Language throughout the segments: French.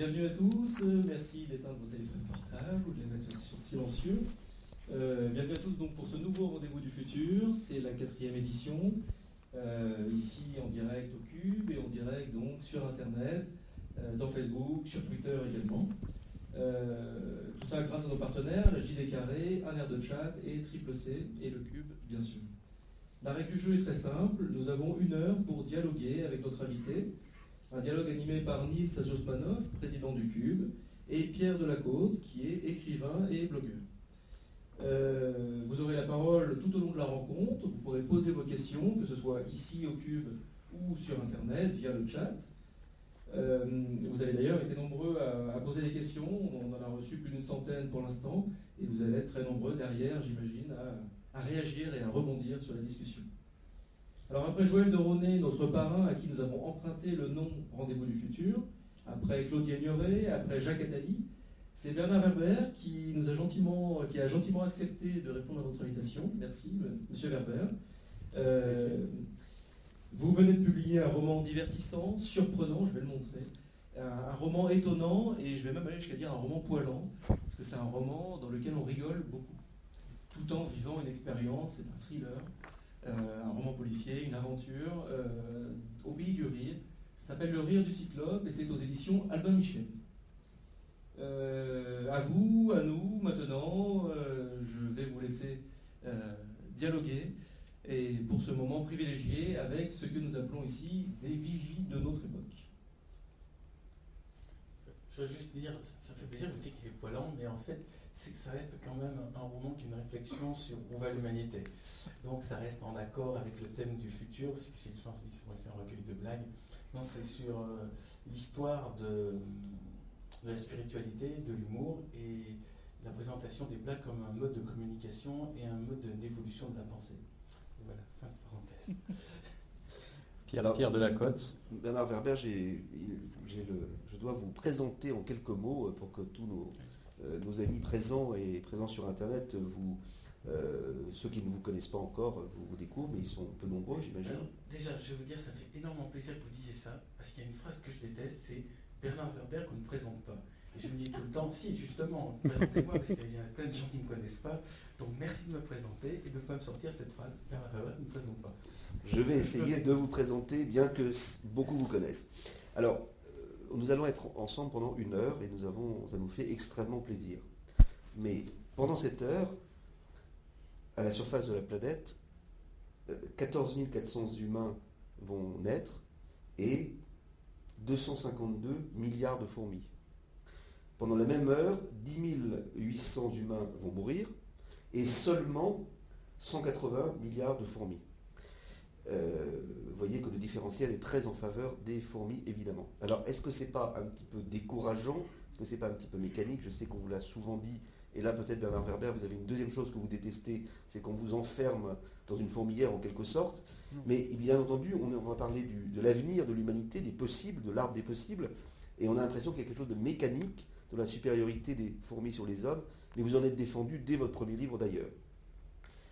Bienvenue à tous, merci d'éteindre vos téléphones portables ou de les mettre sur silencieux. Euh, bienvenue à tous donc pour ce nouveau rendez-vous du futur, c'est la quatrième édition, euh, ici en direct au Cube et en direct donc sur Internet, euh, dans Facebook, sur Twitter également. tout ça grâce à nos partenaires, la JD Carré, un air de chat et Triple C et le Cube bien sûr. La règle du jeu est très simple, nous avons une heure pour dialoguer avec notre invité, un dialogue animé par Nils Azosmanov, président du Cube, et Pierre Delacôte, qui est écrivain et blogueur. Euh, vous aurez la parole tout au long de la rencontre. Vous pourrez poser vos questions, que ce soit ici au Cube ou sur Internet via le chat. Euh, vous avez d'ailleurs été nombreux à, poser des questions. On en a reçu plus d'une centaine pour l'instant. Et vous allez être très nombreux derrière, j'imagine, à, à, réagir et à rebondir sur la discussion. Alors après Joël de Ronet, notre parrain à qui nous avons emprunté le nom Rendez-vous du futur, après Claudia Ignoré, après Jacques Attali, c'est Bernard Werber qui a gentiment, accepté de répondre à votre invitation. Merci, Monsieur Werber. Euh, vous venez de publier un roman divertissant, surprenant, je vais le montrer. Un, roman étonnant et je vais même aller jusqu'à dire un roman poilant, parce que c'est un roman dans lequel on rigole beaucoup, tout en vivant une expérience, c'est un thriller, un roman policier, une aventure, euh, au pays du rire. S'appelle Le rire du cyclope et c'est aux éditions Albin Michel. Euh, à vous, à nous, maintenant, euh, je vais vous laisser euh, dialoguer et pour ce moment privilégié avec ce que nous appelons ici des vigies de notre époque. Je veux juste dire, ça fait plaisir, vous dites qu'il est poilant, mais en fait, c'est que ça reste quand même un roman qui est une réflexion sur où va l'humanité. Donc ça reste en accord avec le thème du futur, parce que c'est un recueil de blagues. Non, c'est sur l'histoire de de la spiritualité, de l'humour et la présentation des blagues comme un mode de communication et un mode d'évolution de la pensée. Voilà, fin de parenthèse. Pierre, Pierre de la Côte. Bernard Werber, je dois vous présenter en quelques mots euh, pour que tous nos, euh, nos amis présents et présents sur Internet, vous, euh, ceux qui ne vous connaissent pas encore, vous, vous découvrent, mais ils sont peu nombreux, j'imagine. Déjà, je vais vous dire, ça fait énormément plaisir que vous disiez ça, parce qu'il y a une phrase que je déteste, c'est Bernard Werber qu'on ne présente pas. Et je me dis tout le temps, si, justement, présentez-moi, parce qu'il y a plein de gens qui ne me connaissent pas. Donc merci de me présenter et de ne pas me sortir cette phrase, Bernard Werber ne me présente pas. Je vais essayer de vous présenter, bien que beaucoup vous connaissent. Alors, euh, nous allons être ensemble pendant une heure et nous avons, ça nous fait extrêmement plaisir. Mais pendant cette heure, à la surface de la planète, 14 euh, 400 humains vont naître et 252 milliards de fourmis. Pendant la même heure, 10 800 humains vont mourir et seulement 180 milliards de fourmis. Euh, vous voyez que le différentiel est très en faveur des fourmis, évidemment. Alors, est-ce que ce n'est pas un petit peu décourageant? Est-ce que ce n'est pas un petit peu mécanique? Je sais qu'on vous l'a souvent dit et là, peut-être, Bernard Werber, vous avez une deuxième chose que vous détestez, c'est qu'on vous enferme dans une fourmilière en quelque sorte. Mais bien entendu, on, va parler de l'avenir de l'humanité, des possibles, de l'arbre des possibles. Et on a l'impression qu'il y a quelque chose de mécanique, de la supériorité des fourmis sur les hommes. Mais vous en êtes défendu dès votre premier livre d'ailleurs.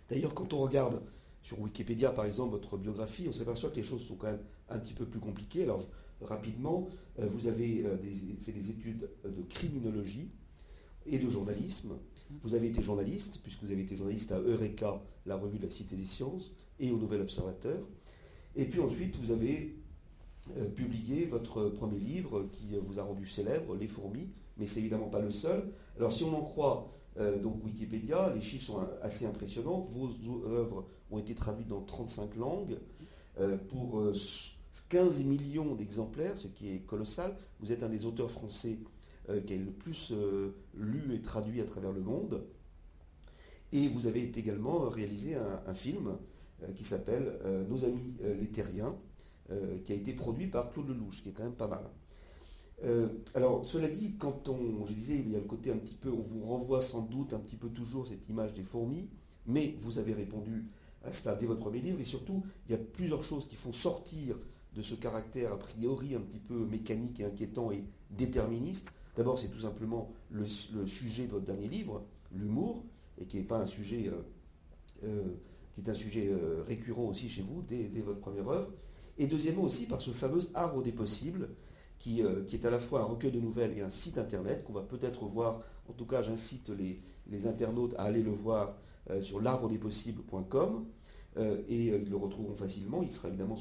D'ailleurs, quand on regarde sur Wikipédia, par exemple, votre biographie, on s'aperçoit que les choses sont quand même un petit peu plus compliquées. Alors, rapidement, euh, vous avez euh, fait des études de criminologie et de journalisme. Vous avez été journaliste, puisque vous avez été journaliste à Eureka, la revue de la Cité des Sciences, et au Nouvel Observateur. Et puis ensuite, vous avez euh, publié votre premier livre qui vous a rendu célèbre, Les fourmis, mais c'est évidemment pas le seul. Alors si on en croit donc Wikipédia, les chiffres sont assez impressionnants. Vos œuvres ont été traduites dans 35 langues euh, pour 15 millions d'exemplaires, ce qui est colossal. Vous êtes un des auteurs français euh, qui est le plus euh, lu et traduit à travers le monde. Et vous avez également réalisé un, film euh, qui s'appelle Nos amis les terriens, qui a été produit par Claude Lelouch, qui est quand même pas mal. Alors, cela dit, quand on, je disais, il y a le côté un petit peu, on vous renvoie sans doute un petit peu toujours cette image des fourmis, mais vous avez répondu à cela dès votre premier livre, et surtout, il y a plusieurs choses qui font sortir de ce caractère a priori un petit peu mécanique et inquiétant et déterministe, D'abord, c'est tout simplement le, sujet de votre dernier livre, l'humour, et qui n'est pas un sujet, euh, euh, qui est un sujet euh, récurrent aussi chez vous dès, votre première œuvre. Et deuxièmement aussi par ce fameux arbre des possibles, qui, qui, est à la fois un recueil de nouvelles et un site internet qu'on va peut-être voir. En tout cas, j'incite les, internautes à aller le voir sur l'arbredespossibles.com. et ils le retrouveront facilement. Il sera évidemment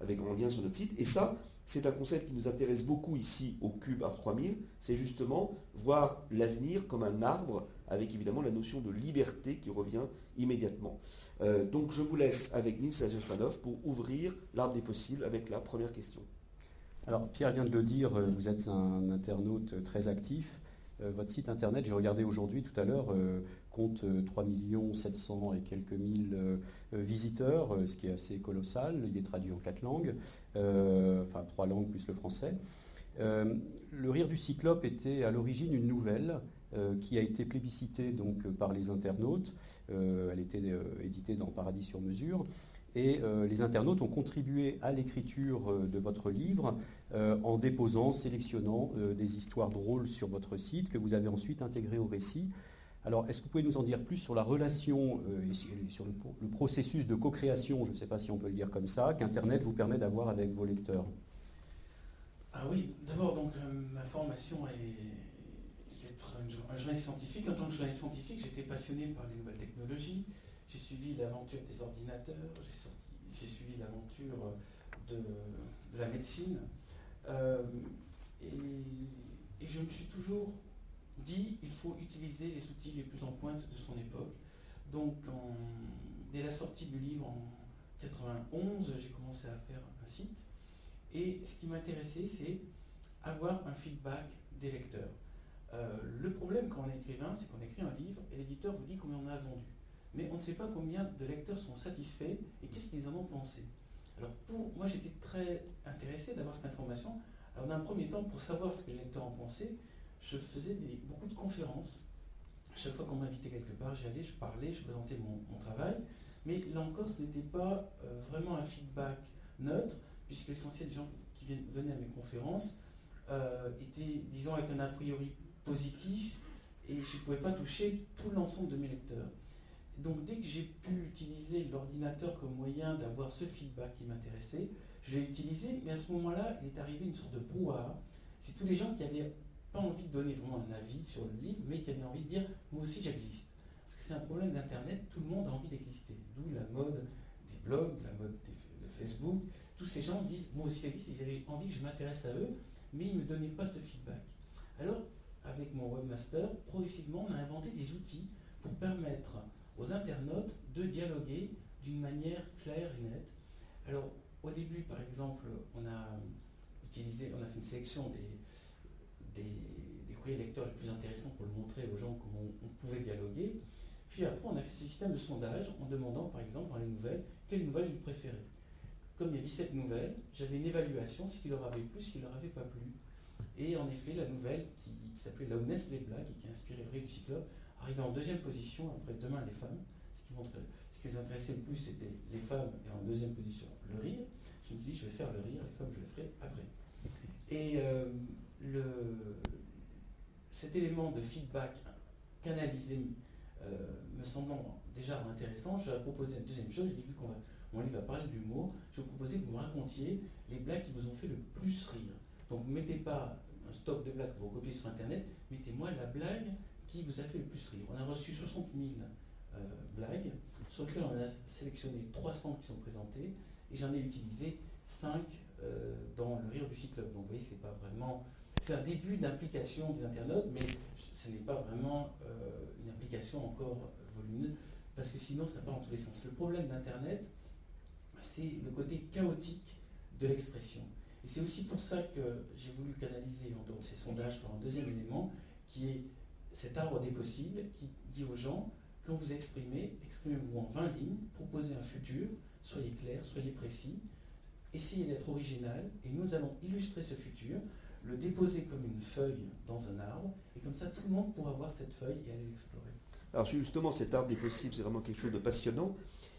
avec un lien sur notre site. Et ça, c'est un concept qui nous intéresse beaucoup ici au Cube Art 3000, c'est justement voir l'avenir comme un arbre, avec évidemment la notion de liberté qui revient immédiatement. Euh, donc je vous laisse avec Nils Azusmanov pour ouvrir l'arbre des possibles avec la première question. Alors Pierre vient de le dire, euh, vous êtes un internaute très actif. Euh, votre site internet, j'ai regardé aujourd'hui tout à l'heure, compte 3 700 et quelques mille visiteurs, ce qui est assez colossal. Il est traduit en quatre langues. Euh, enfin trois langues plus le français. Euh, le rire du cyclope était à l'origine une nouvelle euh, qui a été plébiscitée donc, par les internautes. elle était éditée dans Paradis sur mesure. Et les internautes ont contribué à l'écriture de votre livre en déposant, sélectionnant des histoires drôles sur votre site que vous avez ensuite intégrées au récit. Alors, est-ce que vous pouvez nous en dire plus sur la relation euh, et sur le, processus de co-création, je ne sais pas si on peut le dire comme ça, qu'Internet vous permet d'avoir avec vos lecteurs? Ah oui, d'abord, donc euh, ma formation est d'être un, journaliste scientifique. En tant que journaliste scientifique, j'étais passionné par les nouvelles technologies. J'ai suivi l'aventure des ordinateurs, j'ai suivi l'aventure de, la médecine. Euh, et je me suis toujours dit il faut utiliser les outils les plus en pointe de son époque. Donc, dès la sortie du livre en 91, j'ai commencé à faire un site. Et ce qui m'intéressait, c'est avoir un feedback des lecteurs. Euh, le problème quand on est écrivain, c'est qu'on écrit un livre et l'éditeur vous dit combien on a vendu. Mais on ne sait pas combien de lecteurs sont satisfaits et qu'est-ce qu'ils en ont pensé. Alors pour moi, j'étais très intéressé d'avoir cette information. Alors d'un premier temps, pour savoir ce que les lecteurs en pensaient, je faisais beaucoup de conférences. chaque fois qu'on m'invitait quelque part, j'y allais, je parlais, je présentais mon, travail. Mais là encore, ce n'était pas euh, vraiment un feedback neutre, puisque l'essentiel des gens qui venaient à mes conférences euh, étaient, disons, avec un a priori positif, et je ne pouvais pas toucher tout l'ensemble de mes lecteurs. Donc dès que j'ai pu utiliser l'ordinateur comme moyen d'avoir ce feedback qui m'intéressait, je l'ai utilisé, mais à ce moment-là, il est arrivé une sorte de brouhaha. C'est tous les gens qui avaient pas envie de donner vraiment un avis sur le livre, mais qui avait envie de dire moi aussi j'existe. Parce que c'est un problème d'Internet, tout le monde a envie d'exister. D'où la mode des blogs, la mode de Facebook. Tous ces gens disent moi aussi j'existe, ils avaient envie que je m'intéresse à eux, mais ils ne me donnaient pas ce feedback. Alors, avec mon webmaster, progressivement, on a inventé des outils pour permettre aux internautes de dialoguer d'une manière claire et nette. Alors, au début, par exemple, on a utilisé, on a fait une sélection des, des, courriers lecteurs les plus intéressants pour le montrer aux gens comment on, pouvait dialoguer. Puis après, on a fait ce système de sondage en demandant, par exemple, dans les nouvelles, quelles nouvelles ils préféraient. Comme il y a 17 nouvelles, j'avais une évaluation, ce qui leur avait plu, ce qui leur avait pas plu. Et en effet, la nouvelle qui, s'appelait La les blagues et qui a inspiré le rire du cyclope, arrivait en deuxième position après Demain les femmes. Ce qui, les intéressait le plus, c'était les femmes, et en deuxième position, le rire. Je me suis dit, je vais faire le rire, les femmes, je le ferai après. Et euh, cet élément de feedback canalisé euh, me semblant déjà intéressant, je vais proposer une deuxième chose. J'ai vu qu'on mon livre va parler d'humour. Je vous proposer que vous me racontiez les blagues qui vous ont fait le plus rire. Donc, ne mettez pas un stock de blagues que vous copiez sur Internet, mettez-moi la blague qui vous a fait le plus rire. On a reçu 60 000 euh, blagues, sur lesquelles on a sélectionné 300 qui sont présentées, et j'en ai utilisé 5 euh, dans le rire du cyclope. Donc, vous voyez, c'est pas vraiment c'est un début d'implication des internautes, mais ce n'est pas vraiment euh, une implication encore volumineuse, parce que sinon ça part en tous les sens. Le problème d'Internet, c'est le côté chaotique de l'expression. Et c'est aussi pour ça que j'ai voulu canaliser en dehors ces sondages par un deuxième élément, qui est cet arbre des possibles, qui dit aux gens, quand vous exprimez, exprimez-vous en 20 lignes, proposez un futur, soyez clair, soyez précis, essayez d'être original, et nous allons illustrer ce futur le déposer comme une feuille dans un arbre, et comme ça tout le monde pourra voir cette feuille et aller l'explorer. Alors justement, cet arbre des possibles, c'est vraiment quelque chose de passionnant.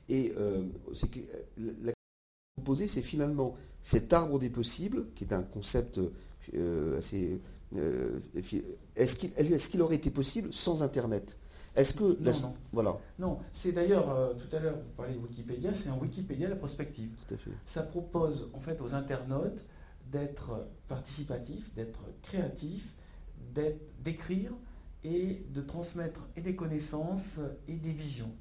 Et euh, c'est que, euh, la question que vous posez, c'est finalement cet arbre des possibles, qui est un concept euh, assez... est-ce qu'il aurait été possible sans Internet? Est-ce que non, non. voilà Non, c'est d'ailleurs tout à l'heure vous parlez de Wikipédia, c'est un Wikipédia la prospective. Tout à fait. Ça propose en fait aux internautes d'être participatif, d'être créatif, d'écrire et de transmettre et des connaissances et des visions.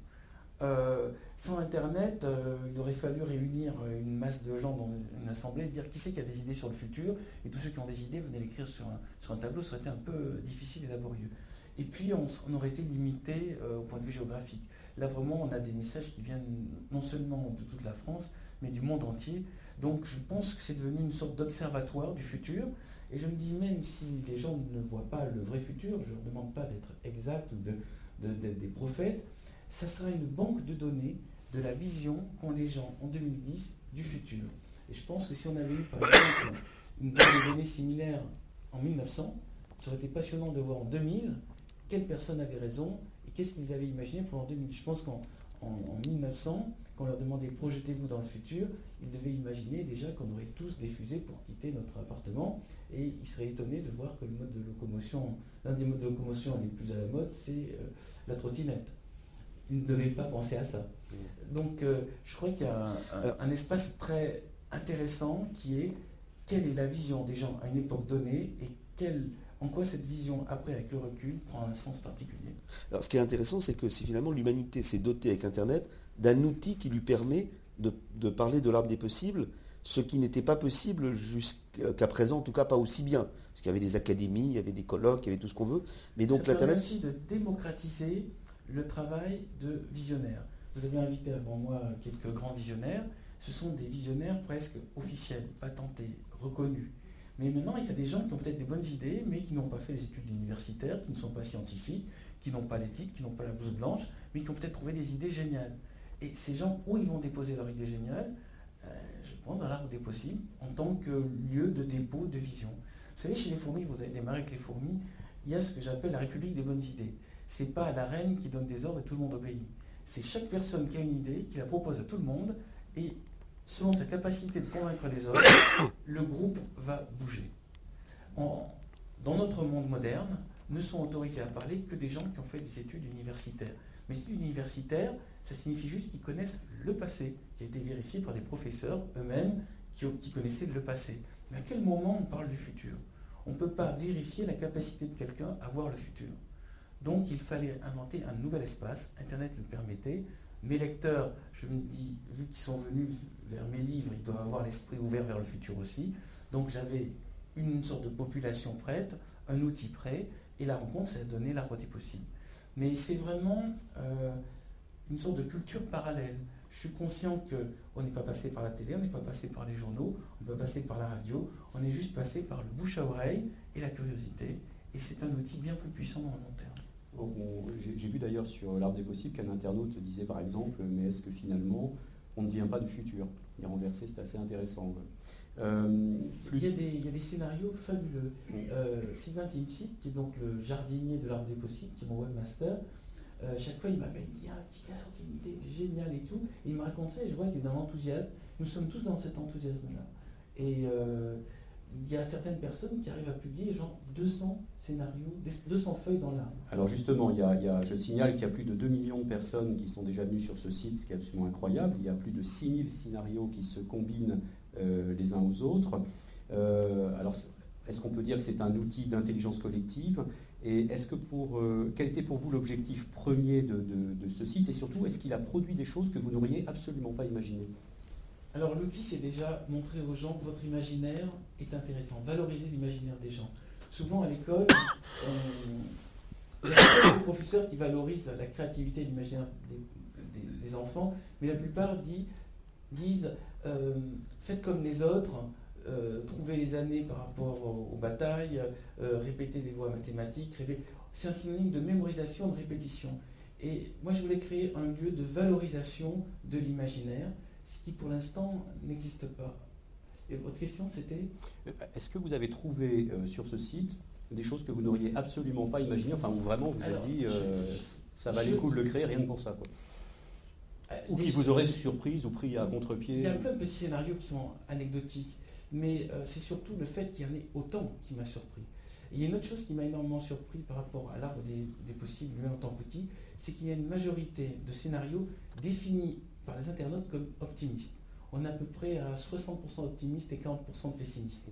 Euh, sans Internet, euh, il aurait fallu réunir une masse de gens dans une assemblée dire qui c'est qui a des idées sur le futur, et tous ceux qui ont des idées venaient l'écrire sur un, sur un tableau, ça aurait été un peu difficile et laborieux. Et puis on, aurait été limité euh, au point de vue géographique. Là vraiment, on a des messages qui viennent non seulement de toute la France, mais du monde entier. Donc je pense que c'est devenu une sorte d'observatoire du futur. Et je me dis, même si les gens ne voient pas le vrai futur, je ne leur demande pas d'être exact ou d'être des prophètes, ça sera une banque de données de la vision qu'ont les gens en 2010 du futur. Et je pense que si on avait eu, par exemple, une banque de données similaire en 1900, ça aurait été passionnant de voir en 2000 quelles personnes avaient raison et qu'est-ce qu'ils avaient imaginé pour en 2000. Je pense qu'en en, 1900, quand on leur demandait projetez-vous dans le futur, ils devaient imaginer déjà qu'on aurait tous des fusées pour quitter notre appartement et ils seraient étonnés de voir que le mode de locomotion, l'un des modes de locomotion les plus à la mode, c'est euh, la trottinette ils ne devaient pas penser à ça. Donc euh, je crois qu'il y a un, espace très intéressant qui est quelle est la vision des gens à une époque donnée et quelle, en quoi cette vision, après, avec le recul, prend un sens particulier? Alors ce qui est intéressant, c'est que si finalement l'humanité s'est dotée avec Internet d'un outil qui lui permet de, parler de l'arbre des possibles, ce qui n'était pas possible jusqu'à présent, en tout cas pas aussi bien. Parce qu'il y avait des académies, il y avait des colloques, il y avait tout ce qu'on veut. Mais donc l'Internet. aussi de démocratiser le travail de visionnaire. Vous avez invité avant moi quelques grands visionnaires. Ce sont des visionnaires presque officiels, patentés, reconnus. Mais maintenant, il y a des gens qui ont peut-être des bonnes idées, mais qui n'ont pas fait les études universitaires, qui ne sont pas scientifiques, qui n'ont pas l'éthique, qui n'ont pas la blouse blanche, mais qui ont peut-être trouvé des idées géniales. Et ces gens, où ils vont déposer leur idée géniale? Euh, Je pense dans l'arbre des possibles, en tant que lieu de dépôt de vision. Vous savez, chez les fourmis, vous avez démarré avec les fourmis, il y a ce que j'appelle la République des bonnes idées c'est pas la reine qui donne des ordres et tout le monde obéit. C'est chaque personne qui a une idée, qui la propose à tout le monde, et selon sa capacité de convaincre les autres, le groupe va bouger. dans notre monde moderne, ne sont autorisés à parler que des gens qui ont fait des études universitaires. Mais études universitaires, ça signifie juste qu'ils connaissent le passé, qui a été vérifié par des professeurs eux-mêmes qui, qui connaissaient le passé. Mais à quel moment on parle du futur? On ne peut pas vérifier la capacité de quelqu'un à voir le futur. Donc il fallait inventer un nouvel espace, Internet le permettait. Mes lecteurs, je me dis, vu qu'ils sont venus vers mes livres, ils doivent avoir l'esprit ouvert vers le futur aussi. Donc j'avais une sorte de population prête, un outil prêt, et la rencontre, ça a donné la des possible. Mais c'est vraiment euh, une sorte de culture parallèle. Je suis conscient qu'on n'est pas passé par la télé, on n'est pas passé par les journaux, on n'est pas passé par la radio, on est juste passé par le bouche à oreille et la curiosité. Et c'est un outil bien plus puissant dans le long terme. J'ai vu d'ailleurs sur l'arbre des possibles qu'un internaute disait par exemple, mais est-ce que finalement on ne vient pas du futur? Et renversé, c'est assez intéressant. Euh, il, y a des, scénarios fabuleux. Euh, Sylvain Timsit, qui est donc le jardinier de l'arbre des possibles, qui est mon webmaster, euh, chaque fois il m'appelle, il dit Ah, qui a sorti une idée géniale et tout. Et il me raconte ça et je vois qu'il est dans l'enthousiasme. Nous sommes tous dans cet enthousiasme-là. Et il y a certaines personnes qui arrivent à publier genre 200 scénarios, 200 feuilles dans l'arbre. Alors justement, il y a, je signale qu'il y a plus de 2 millions de personnes qui sont déjà venues sur ce site, ce qui est absolument incroyable. Il y a plus de 6000 scénarios qui se combinent euh, les uns aux autres. Euh, alors, est-ce qu'on peut dire que c'est un outil d'intelligence collective? Et est-ce que pour, euh, quel était pour vous l'objectif premier de, de ce site? Et surtout, est-ce qu'il a produit des choses que vous n'auriez absolument pas imaginées? Alors l'outil, c'est déjà montrer aux gens que votre imaginaire est intéressant, valoriser l'imaginaire des gens. Souvent à l'école, il y a des professeurs qui valorisent la créativité et l'imaginaire des, enfants, mais la plupart disent euh, faites comme les autres, euh, trouvez les années par rapport aux, batailles, euh, répétez les lois mathématiques. C'est un synonyme de mémorisation, de répétition. Et moi, je voulais créer un lieu de valorisation de l'imaginaire ce qui pour l'instant n'existe pas. Et votre question c'était Est-ce que vous avez trouvé euh, sur ce site des choses que vous n'auriez absolument pas imaginées, enfin où vraiment vous avez dit euh, ça valait le coup de le créer rien que pour ça quoi. Euh, ou qui vous aurait surprise ou pris à contre-pied Il y a plein de petits scénarios qui sont anecdotiques, mais c'est surtout le fait qu'il y en ait autant qui m'a surpris. il y a une autre chose qui m'a énormément surpris par rapport à l'arbre des, des possibles, même en tant que petit, c'est qu'il y a une majorité de scénarios définis par les internautes comme optimistes. on est à peu près à 60% optimistes et 40% pessimistes.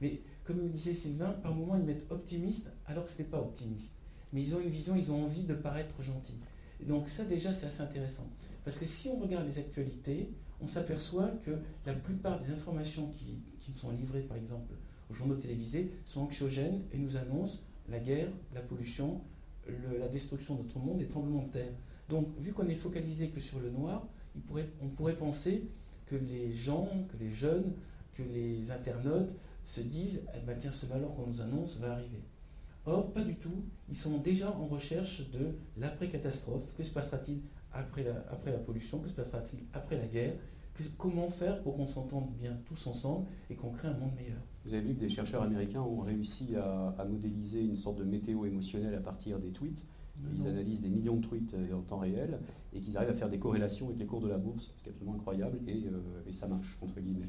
Mais comme me disait Sylvain, par moments ils mettent optimiste alors que ce n'est pas optimiste. Mais ils ont une vision, ils ont envie de paraître gentils. donc ça déjà c'est assez intéressant. Parce que si on regarde les actualités, on s'aperçoit que la plupart des informations qui, qui sont livrées par exemple aux journaux télévisés sont anxiogènes et nous annoncent la guerre, la pollution, la destruction de notre monde et tremblements de terre. Donc, vu qu'on est focalisé que sur le noir, on pourrait penser que les gens, que les jeunes, que les internautes se disent eh ben, tiens, ce malheur qu'on nous annonce va arriver. Or, pas du tout. Ils sont déjà en recherche de l'après-catastrophe. Que se passera-t-il après la, après la pollution? Que se passera-t-il après la guerre? Comment faire pour qu'on s'entende bien tous ensemble et qu'on crée un monde meilleur? Vous avez vu que des chercheurs américains ont réussi à, modéliser une sorte de météo émotionnelle à partir des tweets. Ils analysent des millions de tweets euh, en temps réel et qu'ils arrivent à faire des corrélations avec les cours de la bourse, ce qui est absolument incroyable, et, euh, et ça marche, entre guillemets.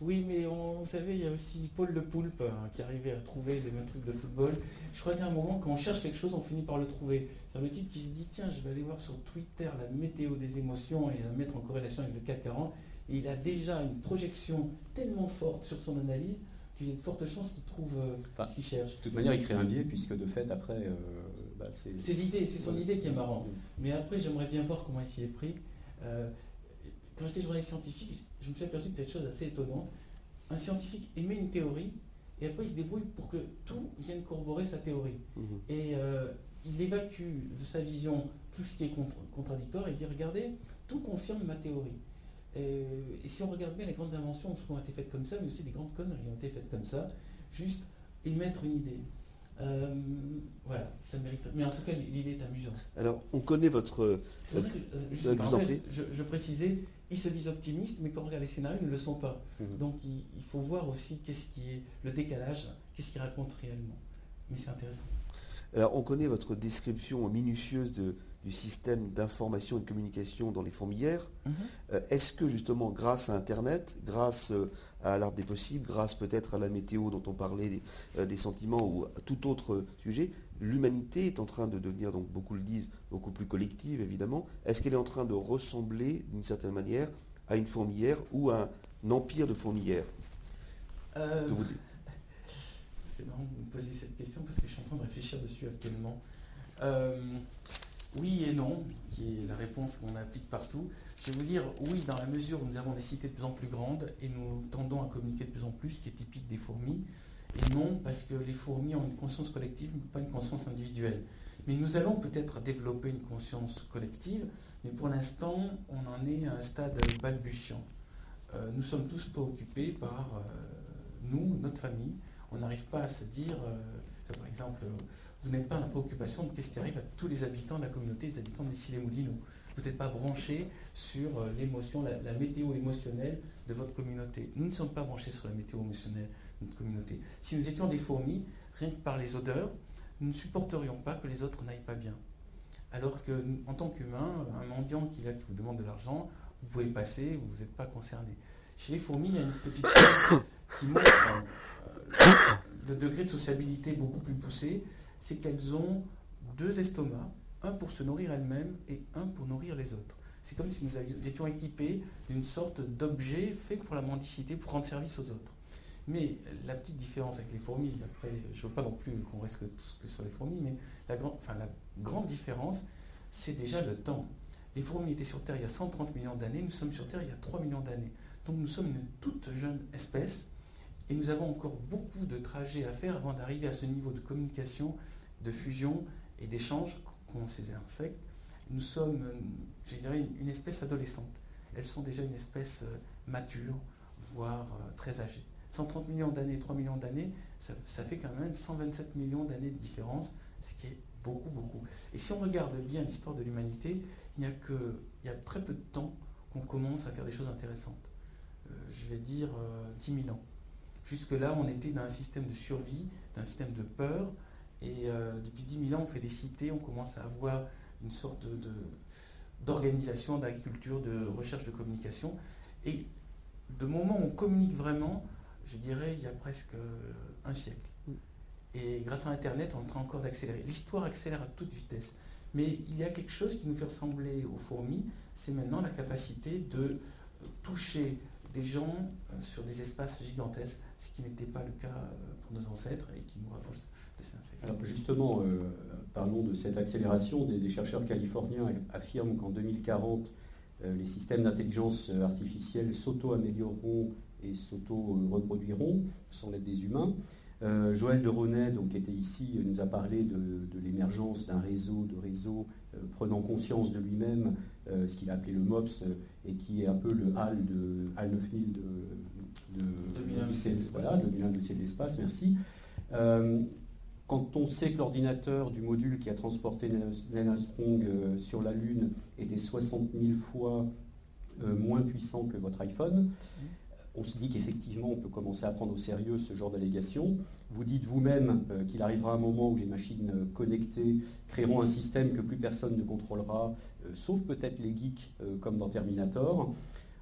Oui, mais on, vous savez, il y a aussi Paul Le Poulpe hein, qui arrivait à trouver les mêmes trucs de football. Je crois qu'à un moment, quand on cherche quelque chose, on finit par le trouver. C'est le type qui se dit tiens, je vais aller voir sur Twitter la météo des émotions et la mettre en corrélation avec le CAC 40. Et il a déjà une projection tellement forte sur son analyse qu'il y a de fortes chances qu'il trouve euh, ce qu'il cherche. De toute manière, il crée un biais, puisque de fait, après. Euh, bah, c'est l'idée, c'est son idée qui est marrante. Mais après, j'aimerais bien voir comment il s'y est pris. Euh, quand j'étais journaliste scientifique, je me suis aperçu de quelque chose assez étonnant. Un scientifique émet une théorie et après il se débrouille pour que tout vienne corroborer sa théorie. Mhm. Et euh, il évacue de sa vision tout ce qui est contradictoire et dit regardez, tout confirme ma théorie. Et, si on regarde bien, les grandes inventions ont souvent été faites comme ça, mais aussi les grandes conneries ont été faites comme ça, juste émettre une idée. Euh, voilà, ça mérite. Mais en tout cas, l'idée est amusante. Alors, on connaît votre. C'est pour ça que, euh, je, je, précisais, ils se disent optimistes, mais quand on regarde les scénarios, ils ne le sont pas. Mhm. Donc, il, faut voir aussi qu'est-ce qui est le décalage, qu'est-ce qu'ils racontent réellement. Mais c'est intéressant. Alors, on connaît votre description minutieuse de, du système d'information et de communication dans les fourmilières. Mhm. Euh, est-ce que justement, grâce à Internet, grâce euh, à l'art des possibles, grâce peut-être à la météo dont on parlait, des, euh, sentiments ou à tout autre sujet, l'humanité est en train de devenir, donc beaucoup le disent, beaucoup plus collective évidemment. Est-ce qu'elle est en train de ressembler d'une certaine manière à une fourmilière ou à un empire de fourmilières C'est marrant de me poser cette question parce que je suis en train de réfléchir dessus actuellement. Oui et non, qui est la réponse qu'on applique partout. Je vais vous dire oui dans la mesure où nous avons des cités de plus en plus grandes et nous tendons à communiquer de plus en plus, ce qui est typique des fourmis. Et non parce que les fourmis ont une conscience collective, mais pas une conscience individuelle. Mais nous allons peut-être développer une conscience collective, mais pour l'instant, on en est à un stade balbutiant. Euh, nous sommes tous préoccupés par euh, nous, notre famille. On n'arrive pas à se dire, euh, par exemple, vous n'êtes pas en préoccupation de ce qui arrive à tous les habitants de la communauté, les habitants d'ici les Moulineaux. Vous n'êtes pas branché sur euh, l'émotion, la, météo émotionnelle de votre communauté. Nous ne sommes pas branchés sur la météo émotionnelle de notre communauté. Si nous étions des fourmis, rien que par les odeurs, nous ne supporterions pas que les autres n'aillent pas bien. Alors que, en tant qu'humain, un mendiant qui, là, qui vous demande de l'argent, vous pouvez passer, vous n'êtes pas concerné. Chez les fourmis, il y a une petite chose qui montre euh, le degré de sociabilité beaucoup plus poussé c'est qu'elles ont deux estomacs, un pour se nourrir elles-mêmes et un pour nourrir les autres. C'est comme si nous, étions équipés d'une sorte d'objet fait pour la mendicité, pour rendre service aux autres. Mais la petite différence avec les fourmis, après, je ne veux pas non plus qu'on reste que, sur les fourmis, mais la, la grande différence, c'est déjà le temps. Les fourmis étaient sur Terre il y a 130 millions d'années, nous sommes sur Terre il y a 3 millions d'années. Donc nous sommes une toute jeune espèce et nous avons encore beaucoup de trajets à faire avant d'arriver à ce niveau de communication, de fusion et d'échange qu'ont ces insectes. Nous sommes, je dirais, une espèce adolescente. Elles sont déjà une espèce euh, mature, voire euh, très âgée. 130 millions d'années, 3 millions d'années, ça, fait quand même 127 millions d'années de différence, ce qui est beaucoup, beaucoup. Et si on regarde bien l'histoire de l'humanité, il n'y a que il y a très peu de temps qu'on commence à faire des choses intéressantes. Euh, je vais dire 10 000 ans. Jusque-là, on était dans un système de survie, d'un système de peur. Et euh, depuis 10 000 ans, on fait des cités, on commence à avoir une sorte de, d'organisation, d'agriculture, de recherche de communication. Et de moment où on communique vraiment, je dirais, il y a presque un siècle. Mm. Et grâce à Internet, on est en train encore d'accélérer. L'histoire accélère à toute vitesse. Mais il y a quelque chose qui nous fait ressembler aux fourmis, c'est maintenant la capacité de toucher des gens sur des espaces gigantesques, ce qui n'était pas le cas pour nos ancêtres et qui nous rapproche de ces insectes. Alors justement, parlons de cette accélération. Des, chercheurs californiens affirment qu'en 2040, les systèmes d'intelligence artificielle s'auto-amélioreront et s'auto-reproduiront sans l'aide des humains. Euh, Joël de Ronet, donc, qui était ici, nous a parlé de, l'émergence d'un réseau de réseaux euh, prenant conscience de lui-même, euh, ce qu'il a appelé le MOPS, et qui est un peu le HAL de HAL 9000 de, de, de, l'espace, merci. quand on sait que l'ordinateur du module qui a transporté Neil Armstrong sur la Lune était 60 000 fois moins puissant que votre iPhone, on se dit qu'effectivement, on peut commencer à prendre au sérieux ce genre d'allégations. Vous dites vous-même euh, qu'il arrivera un moment où les machines euh, connectées créeront un système que plus personne ne contrôlera, euh, sauf peut-être les geeks comme dans Terminator.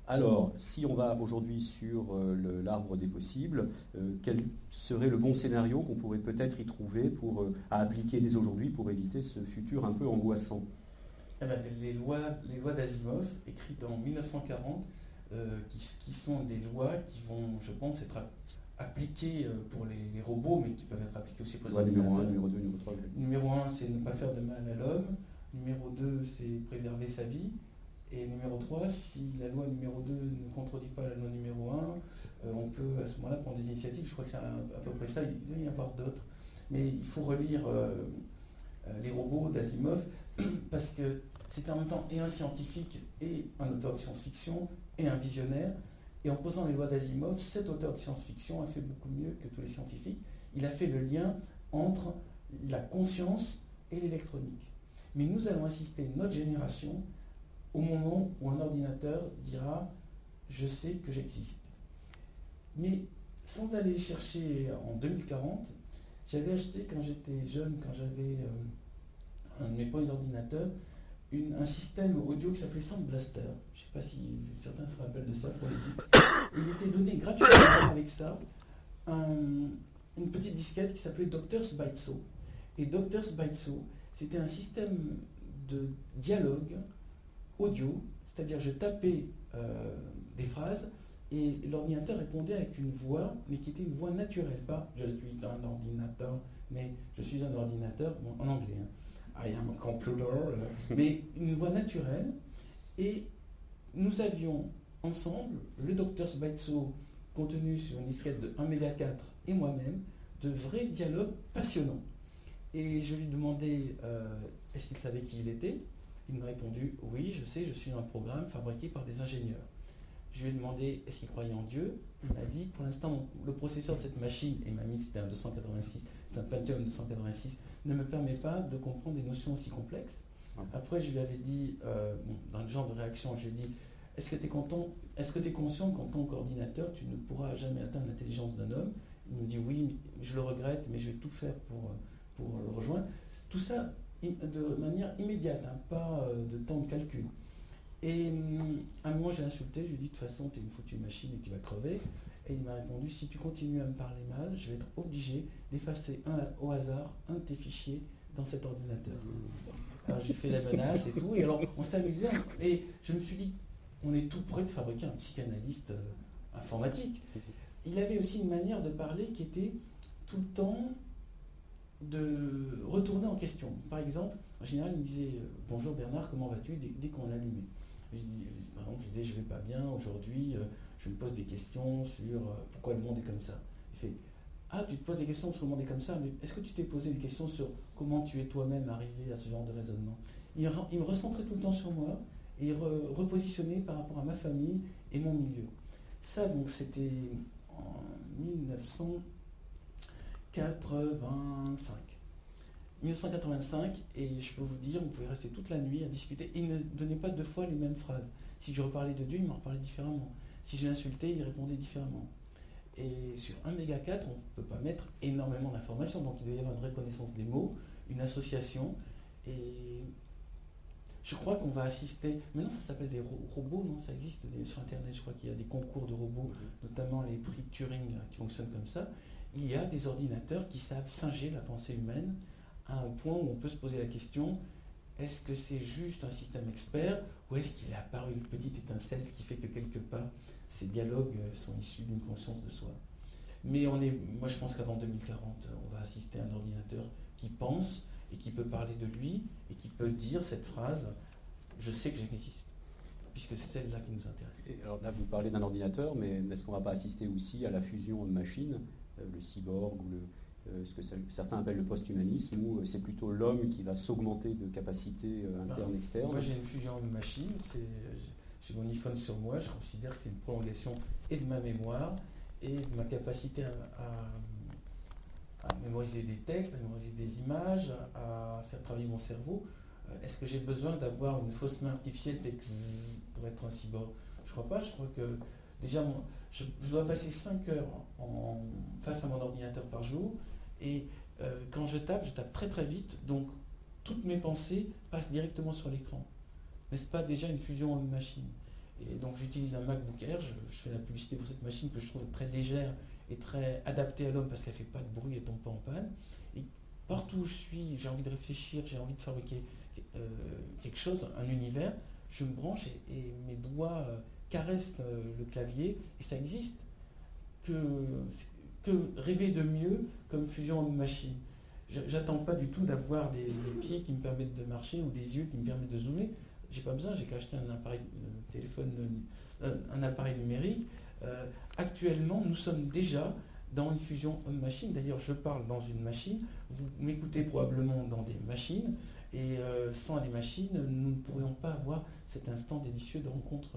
Alors, si on va aujourd'hui sur l'arbre des possibles, quel serait le bon scénario qu'on pourrait peut-être y trouver pour, à appliquer dès aujourd'hui pour éviter ce futur un peu angoissant? Eh ben, les, lois, les lois d'Asimov, écrites en 1940, euh, qui, sont des lois qui vont, je pense, être appliquées euh, pour les, robots, mais qui peuvent être appliquées aussi pour les Numéro 1, numéro 2, numéro 3. Numéro 1, c'est ne pas faire de mal à l'homme. Numéro 2, c'est préserver sa vie. Et numéro 3, si la loi numéro 2 ne contredit pas la loi numéro 1, euh, on peut à ce moment-là prendre des initiatives. Je crois que c'est à, peu près ça. Il doit y avoir d'autres. Mais il faut relire les robots d'Asimov parce que c'est en même temps et un scientifique et un auteur de science-fiction et un visionnaire. Et en posant les lois d'Asimov, cet auteur de science-fiction a fait beaucoup mieux que tous les scientifiques. Il a fait le lien entre la conscience et l'électronique. Mais nous allons assister, notre génération, au moment où un ordinateur dira Je sais que j'existe. Mais sans aller chercher en 2040, j'avais acheté quand j'étais jeune, quand j'avais euh, un de mes premiers ordinateurs, un système audio qui s'appelait Sound Blaster. Je ne sais pas si certains se rappellent de ça pour les Il était donné gratuitement avec ça une petite disquette qui s'appelait Doctors Byteso. Et Doctors Byteso, c'était un système de dialogue audio, c'est-à-dire je tapais euh, des phrases et l'ordinateur répondait avec une voix, mais qui était une voix naturelle, pas je suis un ordinateur, mais je suis un ordinateur, en anglais. Hein. I am a computer, mais une voix naturelle. Et nous avions ensemble, le docteur Sbaitso, contenu sur une disquette de 1 méga 4 et moi-même, de vrais dialogues passionnants. Et je lui demandais euh, est-ce qu'il savait qui il était? Il m'a répondu oui, je sais, je suis un programme fabriqué par des ingénieurs. Je lui ai demandé est-ce qu'il croyait en Dieu? Il m'a dit pour l'instant, le processeur de cette machine, et m'a mis c'était un 286, c'est un Pentium 286, ne me permet pas de comprendre des notions aussi complexes. Après, je lui avais dit, euh, dans le genre de réaction, je lui ai dit, est-ce que tu es content, est-ce que tu es conscient qu'en tant qu'ordinateur, tu ne pourras jamais atteindre l'intelligence d'un homme? Il me dit, oui, je le regrette, mais je vais tout faire pour, pour le rejoindre. Tout ça de manière immédiate, hein, pas euh, de temps de calcul. Et à un moment, j'ai insulté, je lui ai dit, de toute façon, tu es une foutue machine et tu vas crever. Et il m'a répondu, si tu continues à me parler mal, je vais être obligé d'effacer au hasard un de tes fichiers dans cet ordinateur. Alors j'ai fait la menace et tout, et alors on s'amusait, et je me suis dit, on est tout prêt de fabriquer un psychanalyste euh, informatique. Il avait aussi une manière de parler qui était tout le temps de retourner en question. Par exemple, en général, il me disait euh, Bonjour Bernard, comment vas-tu dès, qu'on l'allumait. Je dis, par je disais Je vais pas bien aujourd'hui, euh, je me pose des questions sur pourquoi le monde est comme ça. Il fait ah, tu te poses des questions sur le monde est comme ça, mais est-ce que tu t'es posé des questions sur comment tu es toi-même arrivé à ce genre de raisonnement? Il, me recentrait tout le temps sur moi et il repositionnait par rapport à ma famille et mon milieu. Ça, donc, c'était en 1985. 1985, et je peux vous dire, on pouvait rester toute la nuit à discuter. Et il ne donnait pas deux fois les mêmes phrases. Si je reparlais de Dieu, il m'en reparlait différemment. Si je l'insultais, il répondait différemment. Et sur 1 méga 4, on ne peut pas mettre énormément d'informations. Donc il doit y avoir une reconnaissance des mots, une association. Et je crois qu'on va assister. Maintenant, ça s'appelle des robots, non? Ça existe sur Internet. Je crois qu'il y a des concours de robots, notamment les prix Turing qui fonctionnent comme ça. Il y a des ordinateurs qui savent singer la pensée humaine à un point où on peut se poser la question est-ce que c'est juste un système expert ou est-ce qu'il est apparu une petite étincelle qui fait que quelque part ces dialogues sont issus d'une conscience de soi Mais moi je pense qu'avant 2040, on va assister à un ordinateur qui pense et qui peut parler de lui et qui peut dire cette phrase Je sais que j'existe, puisque c'est celle-là qui nous intéresse. alors là, vous parlez d'un ordinateur, mais est-ce qu'on ne va pas assister aussi à la fusion de machines, euh, le cyborg ou le, euh, ce que certains appellent le post-humanisme, où euh, c'est plutôt l'homme qui va s'augmenter de capacités internes, externes Moi j'ai une fusion de machine, j'ai mon iPhone sur moi, je considère que c'est une prolongation et de ma mémoire et de ma capacité à à mémoriser des textes, à mémoriser des images, à faire travailler mon cerveau. Euh, est-ce que j'ai besoin d'avoir une fausse main artificielle pour être un cyborg? Je ne crois pas. Je crois que déjà, je, dois passer 5 heures en, face à mon ordinateur par jour. Et euh, quand je tape, je tape très très vite. Donc toutes mes pensées passent directement sur l'écran. N'est-ce pas déjà une fusion en machine? Et donc j'utilise un MacBook Air. Je, fais la publicité pour cette machine que je trouve très légère très adaptée à l'homme parce qu'elle ne fait pas de bruit et tombe pas en panne. Et partout où je suis, j'ai envie de réfléchir, j'ai envie de fabriquer euh, quelque chose, un univers, je me branche et, mes doigts euh, caressent euh, le clavier et ça existe. Que, rêver de mieux comme fusion en machine J'attends pas du tout d'avoir des, pieds qui me permettent de marcher ou des yeux qui me permettent de zoomer. J'ai pas besoin, j'ai qu'à acheter un appareil téléphone, un appareil numérique euh, actuellement, nous sommes déjà dans une fusion homme-machine. D'ailleurs, je parle dans une machine, vous m'écoutez probablement dans des machines, et euh, sans les machines, nous ne pourrions pas avoir cet instant délicieux de rencontre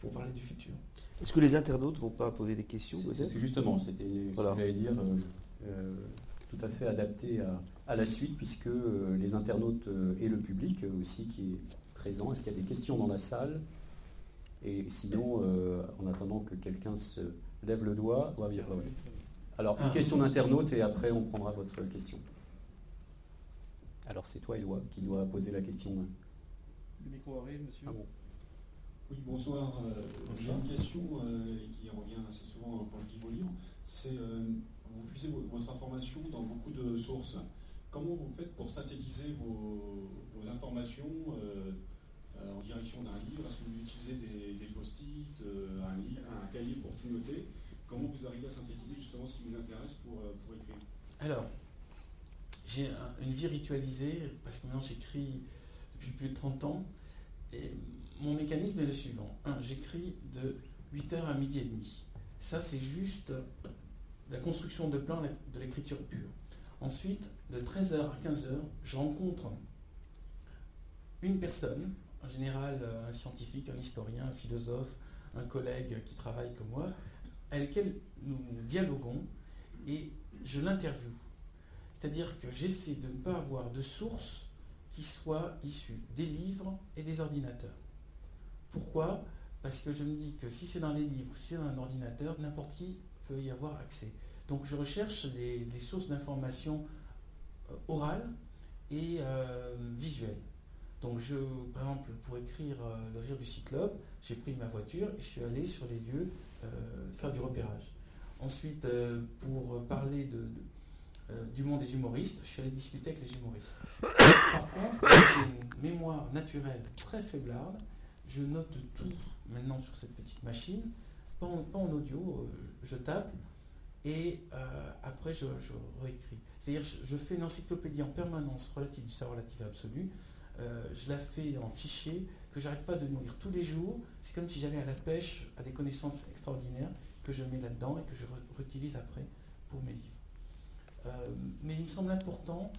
pour parler du futur. Est-ce que les internautes ne vont pas poser des questions Justement, c'était ce que j'allais dire, euh, tout à fait adapté à, la suite, puisque les internautes et le public aussi qui est présent, est-ce qu'il y a des questions dans la salle? Et sinon, euh, en attendant que quelqu'un se lève le doigt, Alors, une ah. question d'internaute et après on prendra votre question. Alors, c'est toi, Éloi, qui doit poser la question. Le micro arrive, monsieur. Ah oui, bonsoir. Euh, j'ai une question euh, qui revient assez souvent quand je lis vos livres. C'est vous puisez votre information dans beaucoup de sources. Comment vous faites pour synthétiser vos, vos informations euh, en direction d'un livre? Est-ce que vous utilisez des, post-it, euh, un, cahier pour tout noter? Comment vous arrivez à synthétiser justement ce qui vous intéresse pour, euh, pour écrire? Alors, j'ai une vie ritualisée parce que maintenant j'écris depuis plus de 30 ans. Et mon mécanisme est le suivant. J'écris de 8h à midi et demi. Ça, c'est juste la construction de plan de l'écriture pure. Ensuite, de 13h à 15h, je rencontre une personne en général euh, un scientifique, un historien, un philosophe, un collègue qui travaille comme moi, avec lequel nous dialoguons et je l'interviewe. C'est-à-dire que j'essaie de ne pas avoir de sources qui soient issues des livres et des ordinateurs. Pourquoi? Parce que je me dis que si c'est dans les livres, si c'est dans un ordinateur, n'importe qui peut y avoir accès. Donc je recherche des, sources d'informations euh, orales et euh, visuelles. Donc, je, par exemple, pour écrire euh, Le rire du cyclope, j'ai pris ma voiture et je suis allé sur les lieux faire du repérage. Ensuite, pour parler du monde des humoristes, je suis allé discuter avec les humoristes. Par contre, j'ai une mémoire naturelle très faiblarde. Je note tout maintenant sur cette petite machine, pas en, audio, je tape et après je, réécris. C'est-à-dire je, je fais une encyclopédie en permanence relative du savoir relatif absolu euh, je la fais en fichier que j'arrête pas de nourrir tous les jours. C'est comme si j'allais à la pêche à des connaissances extraordinaires que je mets là-dedans et que je réutilise après pour mes livres. Euh, mais il me semble important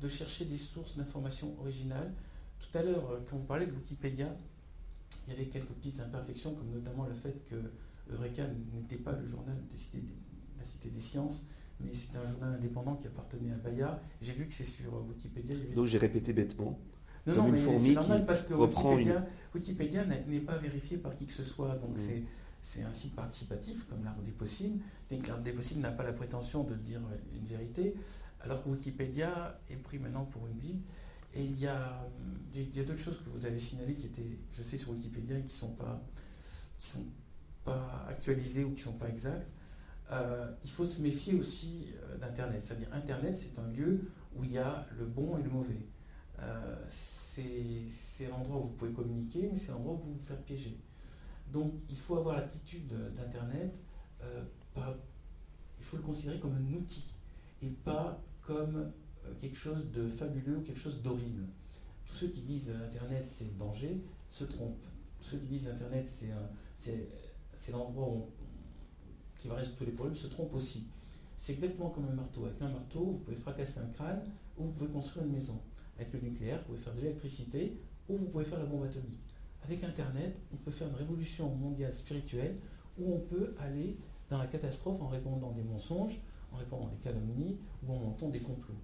de chercher des sources d'informations originales. Tout à l'heure, euh, quand vous parlez de Wikipédia, il y avait quelques petites imperfections, comme notamment le fait que Eureka n'était pas le journal de la Cité des Sciences, mais c'était un journal indépendant qui appartenait à Bayer. J'ai vu que c'est sur Wikipédia. Donc j'ai répété bêtement. Non, non, mais c'est normal parce que Wikipédia, n'est pas vérifié par qui que ce soit. Donc mm. c'est un site participatif, comme l'arbre des possibles. C'est que l'arbre des possibles n'a pas la prétention de dire une vérité, alors que Wikipédia est pris maintenant pour une Bible. Et il y a, d'autres choses que vous avez signalées qui étaient, je sais, sur Wikipédia et qui ne sont, pas, sont pas actualisées ou qui ne sont pas exactes. Euh, il faut se méfier aussi euh, d'Internet. C'est-à-dire Internet, c'est un lieu où il y a le bon et le mauvais. Euh, c'est l'endroit où vous pouvez communiquer, mais c'est l'endroit où vous vous faire piéger. Donc il faut avoir l'attitude d'Internet, euh, il faut le considérer comme un outil et pas comme quelque chose de fabuleux, quelque chose d'horrible. Tous ceux qui disent Internet c'est danger se trompent. Tous ceux qui disent Internet c'est l'endroit qui va résoudre tous les problèmes se trompent aussi. C'est exactement comme un marteau. Avec un marteau, vous pouvez fracasser un crâne ou vous pouvez construire une maison. Avec le nucléaire, vous pouvez faire de l'électricité ou vous pouvez faire la bombe atomique. Avec Internet, on peut faire une révolution mondiale spirituelle où on peut aller dans la catastrophe en répondant des mensonges, en répondant des calomnies ou en montant des complots.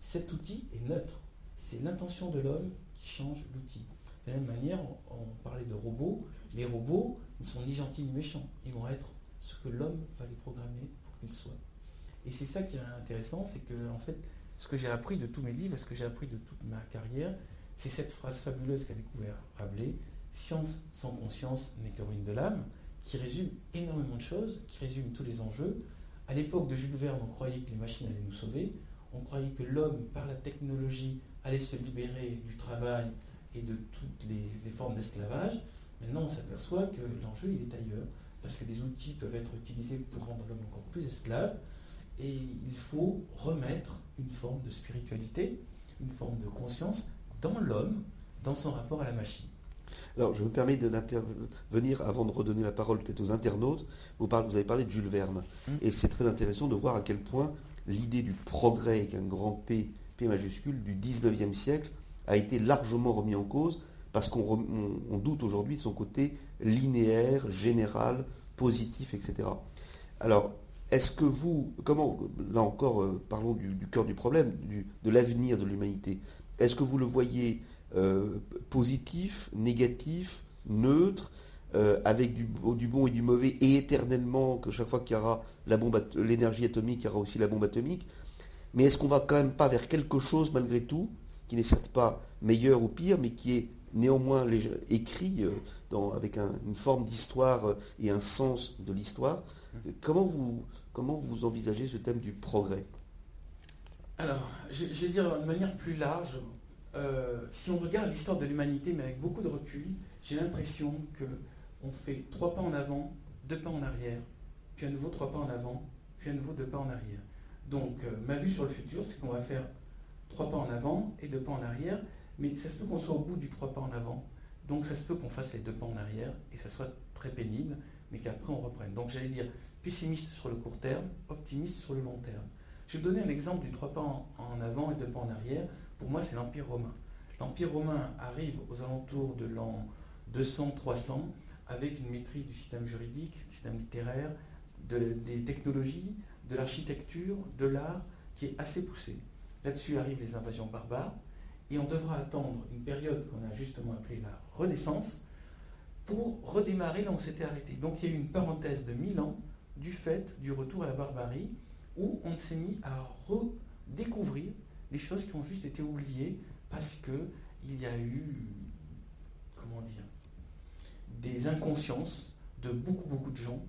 Cet outil est neutre. C'est l'intention de l'homme qui change l'outil. De la même manière, on, parlait de robots. Les robots ne sont ni gentils ni méchants. Ils vont être ce que l'homme va les programmer pour qu'ils soient. Et c'est ça qui est intéressant, c'est que en fait, ce que j'ai appris de tous mes livres, ce que j'ai appris de toute ma carrière, c'est cette phrase fabuleuse qu'a découvert Rabelais, Science sans conscience n'est que ruine de l'âme, qui résume énormément de choses, qui résume tous les enjeux. À l'époque de Jules Verne, on croyait que les machines allaient nous sauver, on croyait que l'homme, par la technologie, allait se libérer du travail et de toutes les, formes d'esclavage. Maintenant, on s'aperçoit que l'enjeu, il est ailleurs, parce que des outils peuvent être utilisés pour rendre l'homme encore plus esclave, et il faut remettre une forme de spiritualité, une forme de conscience dans l'homme, dans son rapport à la machine. Alors, je me permets d'intervenir avant de redonner la parole peut-être aux internautes. Vous, vous, avez parlé de Jules Verne. Hum. Et c'est très intéressant de voir à quel point l'idée du progrès avec un grand P, P majuscule, du 19e siècle a été largement remis en cause parce qu'on doute aujourd'hui de son côté linéaire, général, positif, etc. Alors, est-ce que vous, comment, là encore, euh, parlons du, cœur du problème, de l'avenir de l'humanité, est-ce que vous le voyez euh, positif, négatif, neutre, euh, avec du, bon et du mauvais, et éternellement, que chaque fois qu'il y aura l'énergie atomique, il y aura aussi la bombe atomique. Mais est-ce qu'on va quand même pas vers quelque chose, malgré tout, qui n'est certes pas meilleur ou pire, mais qui est néanmoins écrit avec une forme d'histoire et un sens de l'histoire? Comment vous, comment vous envisagez ce thème du progrès? Alors, je, vais dire de manière plus large, euh, si on regarde l'histoire de l'humanité, mais avec beaucoup de recul, j'ai l'impression qu'on fait trois pas en avant, deux pas en arrière, puis à nouveau trois pas en avant, puis à nouveau deux pas en arrière. Donc, euh, ma vue sur le futur, c'est qu'on va faire trois pas en avant et deux pas en arrière, mais ça se peut qu'on soit au bout du trois pas en avant, donc ça se peut qu'on fasse les deux pas en arrière et ça soit très pénible, mais qu'après on reprenne. Donc j'allais dire pessimiste sur le court terme, optimiste sur le long terme. Je vais donner un exemple du trois pas en, avant et deux pas en arrière. Pour moi, c'est l'Empire romain. L'Empire romain arrive aux alentours de l'an 200-300 avec une maîtrise du système juridique, du système littéraire, des technologies, de l'architecture, de l'art, qui est assez poussée. Là-dessus arrivent les invasions barbares, et on devra attendre une période qu'on a justement appelée la Renaissance, pour redémarrer là où on s'était arrêté. Donc il y a eu une parenthèse de 1000 ans du fait du retour à la barbarie, où on s'est mis à redécouvrir des choses qui ont juste été oubliées parce qu'il y a eu, des inconsciences de beaucoup, beaucoup de gens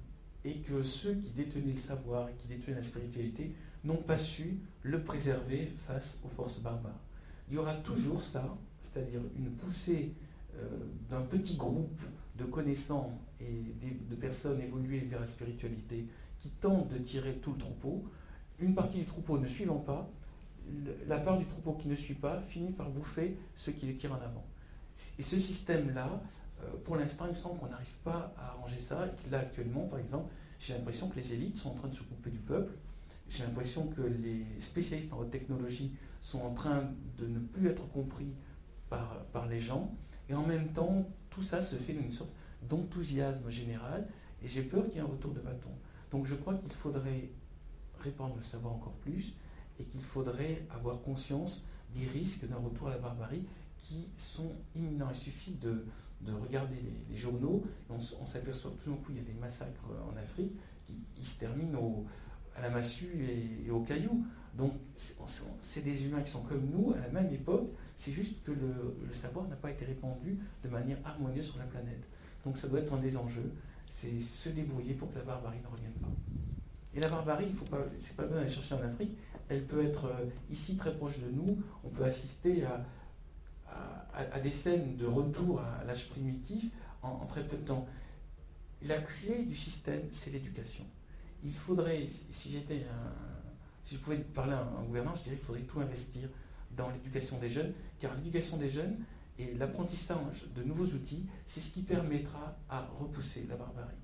et que ceux qui détenaient le savoir et qui détenaient la spiritualité n'ont pas su le préserver face aux forces barbares. Il y aura toujours ça, c'est-à-dire une poussée euh, d'un petit groupe de connaissants et de personnes évoluées vers la spiritualité qui tentent de tirer tout le troupeau, une partie du troupeau ne suivant pas, la part du troupeau qui ne suit pas finit par bouffer ceux qui les tirent en avant. Et ce système-là, pour l'instant, il me semble qu'on n'arrive pas à arranger ça. Et là, actuellement, par exemple, j'ai l'impression que les élites sont en train de se couper du peuple. J'ai l'impression que les spécialistes en haute technologie sont en train de ne plus être compris par, par les gens. Et en même temps, tout ça se fait d'une sorte d'enthousiasme général, et j'ai peur qu'il y ait un retour de bâton. Donc je crois qu'il faudrait répandre le savoir encore plus, et qu'il faudrait avoir conscience des risques d'un retour à la barbarie qui sont imminents. Il suffit de, regarder les, journaux, et on, s'aperçoit que tout d'un coup il y a des massacres en Afrique qui se terminent à la massue et, au caillou. Donc c'est des humains qui sont comme nous à la même époque, c'est juste que le, savoir n'a pas été répandu de manière harmonieuse sur la planète. Donc ça doit être un des enjeux, c'est se débrouiller pour que la barbarie ne revienne pas. Et la barbarie, il faut pas, c'est pas d'aller chercher en Afrique, elle peut être euh, ici très proche de nous, on peut assister à, à, des scènes de retour à l'âge primitif en, très peu de temps. La clé du système, c'est l'éducation. Il faudrait, si j'étais si je pouvais parler à un gouvernant, je dirais qu'il faudrait tout investir dans l'éducation des jeunes, car l'éducation des jeunes et l'apprentissage de nouveaux outils, c'est ce qui permettra à repousser la barbarie.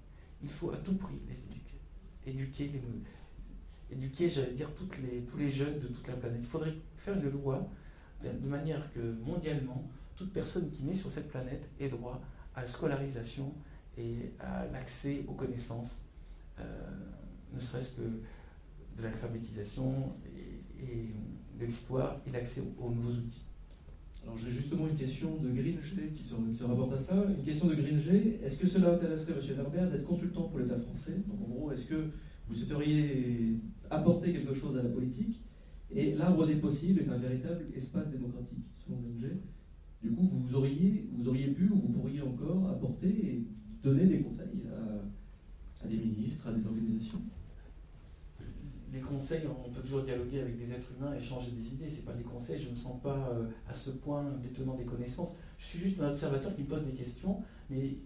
Il faut à tout prix les éduquer. Éduquer, les, éduquer j'allais dire, tous les jeunes de toute la planète. Il faudrait faire une loi de manière que mondialement, toute personne qui naît sur cette planète ait droit à la scolarisation et à l'accès aux connaissances, euh, ne serait-ce que de l'alphabétisation et, de l'histoire et l'accès aux, nouveaux outils. Alors j'ai justement une question de Gringer qui se, rapporte à ça. Une question de Gringer. Est-ce que cela intéresserait M. Herbert d'être consultant pour l'État français? Donc en gros, est-ce que vous souhaiteriez apporter quelque chose à la politique? Et l'arbre des possibles est un véritable espace démocratique, selon Gringer. Du coup, vous auriez, vous auriez pu ou vous pourriez encore apporter et donner des conseils à, des ministres, à des organisations les conseils, on peut toujours dialoguer avec des êtres humains, échanger des idées. Ce pas des conseils, je ne me sens pas euh, à ce point détenant des connaissances. Je suis juste un observateur qui pose des questions, mais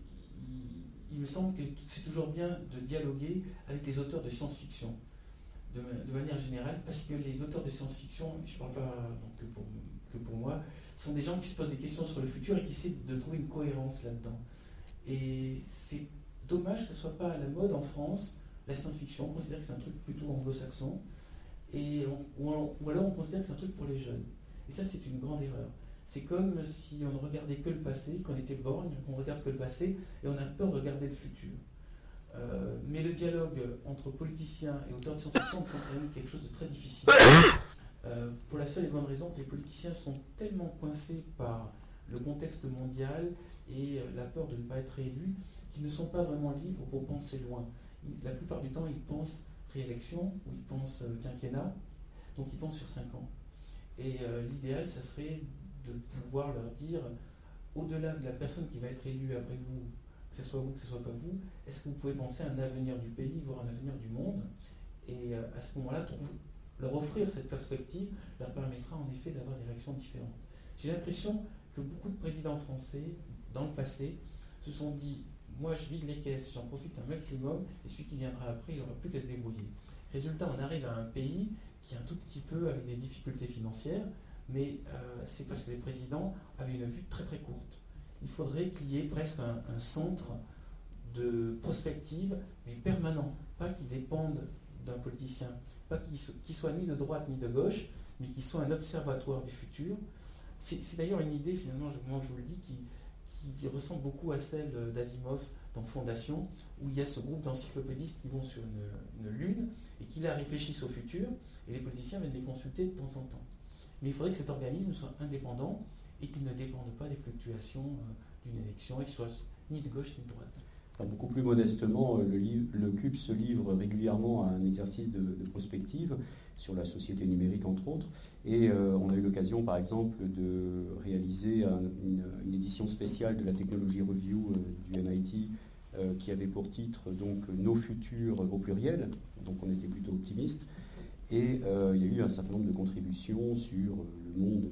il, me semble que c'est toujours bien de dialoguer avec les auteurs de science-fiction, de, manière générale, parce que les auteurs de science-fiction, je ne parle pas que, pour, moi, sont des gens qui se posent des questions sur le futur et qui essaient de trouver une cohérence là-dedans. Et c'est dommage que ce ne soit pas à la mode en France, la science-fiction. On considère que c'est un truc plutôt anglo-saxon. Ou, alors on considère que c'est un truc pour les jeunes. Et ça, c'est une grande erreur. C'est comme si on ne regardait que le passé, qu'on était borgne, qu'on regarde que le passé, et on a peur de regarder le futur. Euh, mais le dialogue entre politiciens et auteurs de science-fiction est quelque chose de très difficile. Euh, pour la seule et bonne raison que les politiciens sont tellement coincés par le contexte mondial et euh, la peur de ne pas être élus qu'ils ne sont pas vraiment libres pour penser loin. La plupart du temps, ils pensent réélection ou ils pensent quinquennat, donc ils pensent sur 5 ans. Et l'idéal, ça serait de pouvoir leur dire, au-delà de la personne qui va être élue après vous, que ce soit vous, que ce soit pas vous, est-ce que vous pouvez penser à un avenir du pays, voire un avenir du monde? Et à ce moment-là, leur offrir cette perspective leur permettra en effet d'avoir des réactions différentes. J'ai l'impression que beaucoup de présidents français, dans le passé, se sont dit moi je vide les caisses, j'en profite un maximum, et celui qui viendra après, il n'aura plus qu'à se débrouiller. Résultat, on arrive à un pays qui est un tout petit peu avec des difficultés financières, mais euh, c'est parce que les présidents avaient une vue très très courte. Il faudrait qu'il y ait presque un, centre de prospective, mais permanent, pas qui dépende d'un politicien, pas qu'il soit ni de droite ni de gauche, mais qu'il soit un observatoire du futur. C'est d'ailleurs une idée, finalement, moi je vous le dis, qui, ressemble beaucoup à celle d'Asimov dans Fondation, où il y a ce groupe d'encyclopédistes qui vont sur une, lune et qui là réfléchissent au futur, et les politiciens viennent les consulter de temps en temps. Mais il faudrait que cet organisme soit indépendant et qu'il ne dépende pas des fluctuations euh, d'une élection et qu'il soit ni de gauche ni de droite beaucoup plus modestement, euh, le, CUP se livre régulièrement à un exercice de, prospective sur la société numérique, entre autres. Et euh, on a eu l'occasion, par exemple, de réaliser une, édition spéciale de la Technology Review du MIT qui avait pour titre donc Nos futurs au pluriel. Donc on était plutôt optimiste. Et il y a eu un certain nombre de contributions sur le monde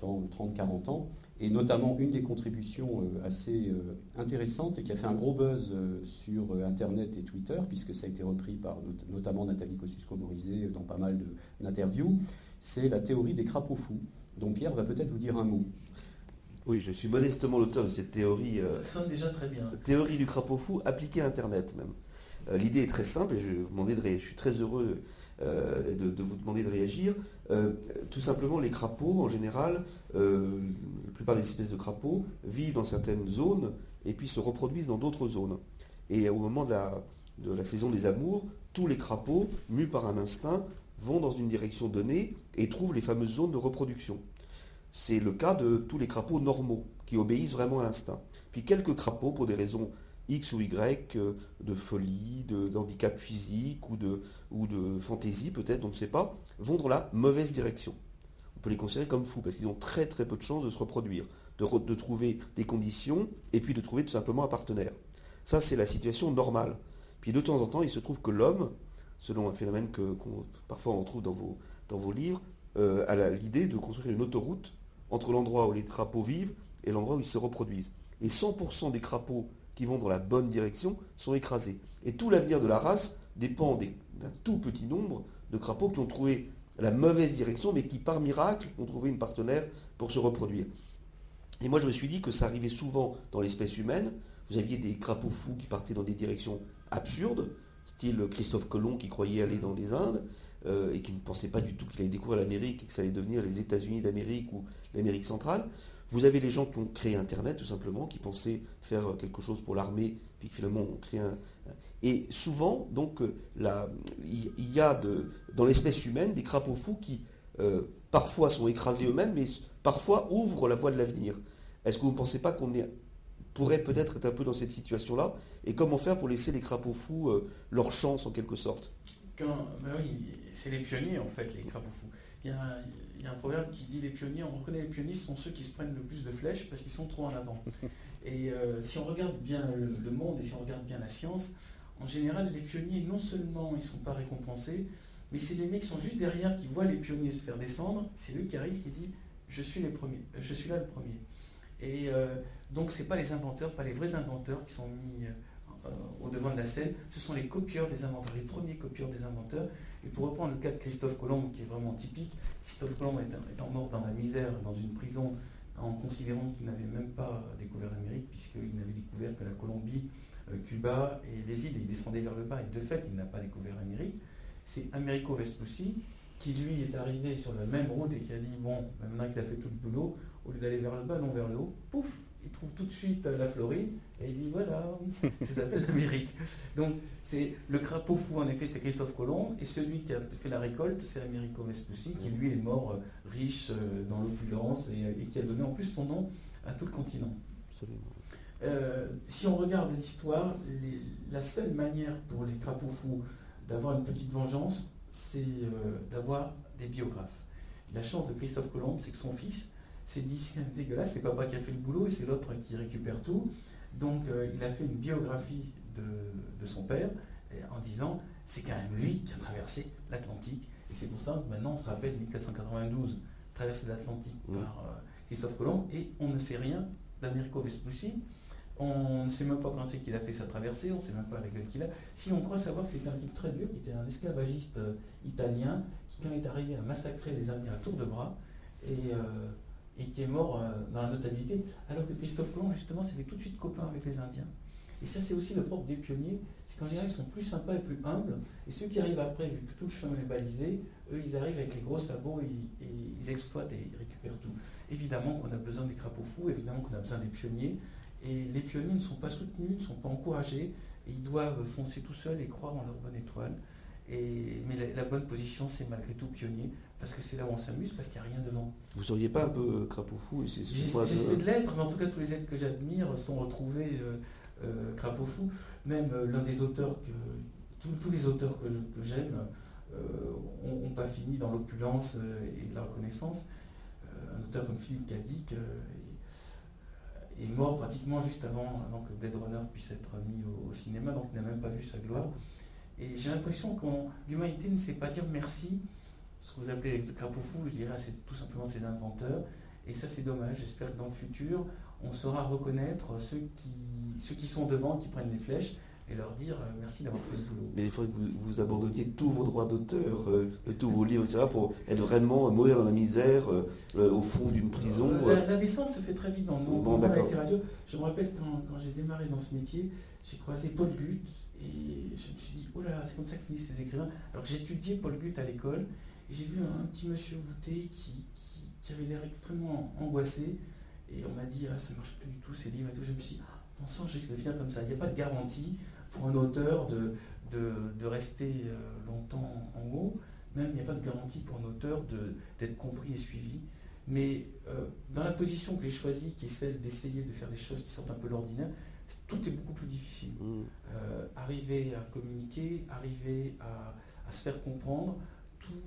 dans 30-40 ans et notamment une des contributions euh, assez euh, intéressantes et qui a fait un gros buzz euh, sur Internet et Twitter, puisque ça a été repris par notamment Nathalie Kosciusko-Morizet dans pas mal d'interviews, c'est la théorie des crapauds fous. Donc Pierre va peut-être vous dire un mot. Oui, je suis modestement l'auteur de cette théorie. ça sonne déjà très bien. Théorie du crapaud fou appliquée à Internet même. L'idée est très simple et je, vous de je suis très heureux euh, de, vous demander de réagir. Euh, tout simplement, les crapauds, en général, euh, la plupart des espèces de crapauds vivent dans certaines zones et puis se reproduisent dans d'autres zones. Et au moment de la, de la saison des amours, tous les crapauds, mus par un instinct, vont dans une direction donnée et trouvent les fameuses zones de reproduction. C'est le cas de tous les crapauds normaux, qui obéissent vraiment à l'instinct. Puis quelques crapauds, pour des raisons X ou Y, euh, de folie, d'handicap physique ou de, ou de fantaisie peut-être, on ne sait pas, vont dans la mauvaise direction. On peut les considérer comme fous parce qu'ils ont très très peu de chances de se reproduire, de, trouver des conditions et puis de trouver tout simplement un partenaire. Ça, c'est la situation normale. Puis de temps en temps, il se trouve que l'homme, selon un phénomène que parfois on trouve dans vos, dans vos livres, euh, a l'idée de construire une autoroute entre l'endroit où les crapauds vivent et l'endroit où ils se reproduisent. Et 100% des crapauds qui vont dans la bonne direction sont écrasés. Et tout l'avenir de la race dépend d'un tout petit nombre de crapauds qui ont trouvé la mauvaise direction, mais qui par miracle ont trouvé une partenaire pour se reproduire. Et moi je me suis dit que ça arrivait souvent dans l'espèce humaine. Vous aviez des crapauds fous qui partaient dans des directions absurdes, style Christophe Colomb qui croyait aller dans les Indes, euh, et qui ne pensait pas du tout qu'il allait découvrir l'Amérique et que ça allait devenir les États-Unis d'Amérique ou l'Amérique centrale. Vous avez les gens qui ont créé Internet, tout simplement, qui pensaient faire quelque chose pour l'armée, puis finalement ont créé un. Et souvent, donc, euh, il y a dans l'espèce humaine des crapauds fous qui, euh, parfois, sont écrasés eux-mêmes, mais parfois ouvrent la voie de l'avenir. Est-ce que vous ne pensez pas qu'on pourrait peut-être être un peu dans cette situation-là? Et comment faire pour laisser les crapauds fous leur chance, en quelque sorte? Ben oui, c'est les pionniers en fait, les crapauds fous. Un proverbe qui dit les pionniers, on reconnaît les pionniers, ce sont ceux qui se prennent le plus de flèches parce qu'ils sont trop en avant. Et euh, si on regarde bien le, monde et si on regarde bien la science, en général, les pionniers, non seulement ils ne sont pas récompensés, mais c'est les mecs qui sont juste derrière qui voient les pionniers se faire descendre, c'est eux qui arrivent qui disent je suis les premiers, je suis là le premier. Et euh, donc c'est pas les inventeurs, pas les vrais inventeurs qui sont mis euh, euh, au devant de la scène, ce sont les copieurs des inventeurs, les premiers copieurs des inventeurs. Et pour reprendre le cas de Christophe Colomb, qui est vraiment typique, Christophe Colomb étant, mort dans la misère, dans une prison, en considérant qu'il n'avait même pas découvert l'Amérique, puisqu'il n'avait découvert que la Colombie, euh, Cuba et les îles, et il descendait vers le bas, et de fait, il n'a pas découvert l'Amérique. C'est Americo Vespucci qui, lui, est arrivé sur la même route et qui a dit, bon, maintenant qu'il a fait tout le boulot, au lieu d'aller vers le bas, non vers le haut, pouf, il trouve tout de suite euh, la Floride et il dit voilà, ça s'appelle l'Amérique. Donc c'est le crapaud fou en effet, c'est Christophe Colomb et celui qui a fait la récolte, c'est Americo Vespucci qui lui est mort euh, riche euh, dans l'opulence et, qui a donné en plus son nom à tout le continent. si on regarde l'histoire, la seule manière pour les crapauds fous d'avoir une petite vengeance, c'est d'avoir des biographes. La chance de Christophe Colomb, c'est que son fils c'est dit c'est dégueulasse, c'est papa qui a fait le boulot et c'est l'autre qui récupère tout. Donc euh, il a fait une biographie de, son père en disant c'est quand même lui qui a traversé l'Atlantique. Et c'est pour ça que maintenant on se rappelle 1492, traversée de l'Atlantique par euh, Christophe Colomb, et on ne sait rien d'Americo Vespucci. On ne sait même pas quand c'est qu'il a fait sa traversée, on ne sait même pas la gueule qu'il a. Si on croit savoir que c'était un type très dur, qui était un esclavagiste euh, italien, qui quand est arrivé à massacrer les Indiens à tour de bras, et et qui est mort euh, dans la notabilité, alors que Christophe Colomb, justement, s'est fait tout de suite copain avec les Indiens. Et ça, c'est aussi le propre des pionniers, c'est qu'en général, ils sont plus sympas et plus humbles, et ceux qui arrivent après, vu que tout le chemin est balisé, eux, ils arrivent avec les gros sabots et, ils exploitent et ils récupèrent tout. Évidemment qu'on a besoin des crapauds fous, évidemment qu'on a besoin des pionniers, et les pionniers ne sont pas soutenus, ne sont pas encouragés, et ils doivent foncer tout seuls et croire en leur bonne étoile. Et, mais la, la bonne position, c'est malgré tout pionnier, parce que c'est là où on s'amuse, parce qu'il n'y a rien devant. Vous seriez pas un peu crapaud fou J'essaie de l'être, mais en tout cas, tous les êtres que j'admire sont retrouvés euh, euh crapaud fou. Même euh, l'un des auteurs que. Tous, les auteurs que, j'aime n'ont euh, pas fini dans l'opulence et la reconnaissance. un auteur comme Philippe Cadic est mort pratiquement juste avant, avant, que Blade Runner puisse être mis au, cinéma, donc il n'a même pas vu sa gloire. Et j'ai l'impression que l'humanité ne sait pas dire merci ce que vous appelez les crapauds fous, je dirais, c'est tout simplement c'est l'inventeur. Et ça, c'est dommage. J'espère que dans le futur, on saura reconnaître ceux qui, ceux qui sont devant, qui prennent les flèches, et leur dire euh, merci d'avoir fait le boulot. Mais il faudrait que vous, vous abandonniez tous vos droits d'auteur, euh, tous vos livres, etc., pour être vraiment mourir dans la misère euh, au fond d'une prison. La, descente se fait très vite dans le monde. Bon, radio. Je me rappelle quand, quand j'ai démarré dans ce métier, j'ai croisé Paul Gut et je me suis dit, oh là là, c'est comme ça que finissent les écrivains. Alors j'étudiais Paul Gut à l'école et j'ai vu un, petit monsieur voûté qui, avait l'air extrêmement angoissé. Et on m'a dit, ah, ça ne marche pas du tout ces livres et tout. Je me suis dit, ah, on sent que je vais comme ça. Il n'y a pas de garantie pour un auteur de, de, rester euh, longtemps en haut. Même il n'y a pas de garantie pour un auteur d'être compris et suivi. Mais euh, dans la position que j'ai choisie, qui est celle d'essayer de faire des choses qui sortent un peu l'ordinaire, tout est beaucoup plus difficile. Mmh. Euh, arriver à communiquer, arriver à, à, se faire comprendre,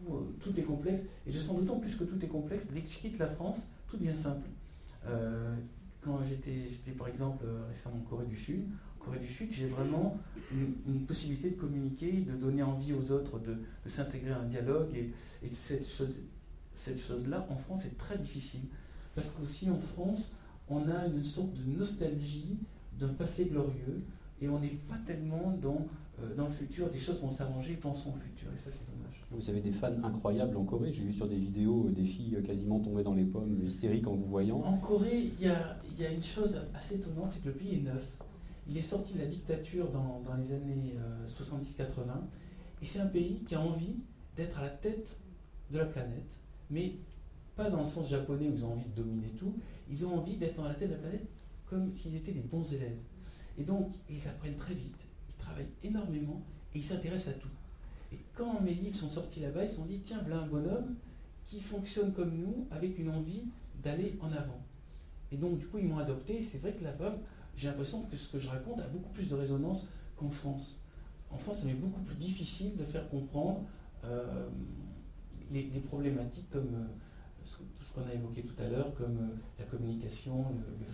euh, tout, est complexe. Et je sens d'autant plus que tout est complexe, dès que je quitte la France, tout devient simple. Euh, quand j'étais par exemple récemment en Corée du Sud, en Corée du Sud, j'ai vraiment une, possibilité de communiquer, de donner envie aux autres de, s'intégrer à un dialogue. Et, cette chose-là, en France, est très difficile. parce qu'aussi en France, on a une sorte de nostalgie d'un passé glorieux et on n'est pas tellement dans, euh, dans le futur, des choses vont s'arranger, pensons au futur, et ça c'est dommage. Vous avez des fans incroyables en Corée, j'ai vu sur des vidéos des filles quasiment tombées dans les pommes, hystériques en vous voyant. En Corée, il y a, y a, une chose assez étonnante, c'est que le pays est neuf. Il est sorti de la dictature dans, dans les années 70-80, euh, et c'est un pays qui a envie d'être à la tête de la planète, mais pas dans le sens japonais où ils ont envie de dominer tout, ils ont envie d'être à la tête de la planète s'ils étaient des bons élèves. Et donc, ils apprennent très vite, ils travaillent énormément et ils s'intéressent à tout. Et quand mes livres sont sortis là-bas, ils se sont dit, tiens, voilà un bonhomme qui fonctionne comme nous, avec une envie d'aller en avant. Et donc, du coup, ils m'ont adopté. C'est vrai que là-bas, j'ai l'impression que ce que je raconte a beaucoup plus de résonance qu'en France. En France, ça m'est beaucoup plus difficile de faire comprendre euh, les, des problématiques comme euh, tout ce qu'on a évoqué tout à l'heure, comme euh, la communication, le.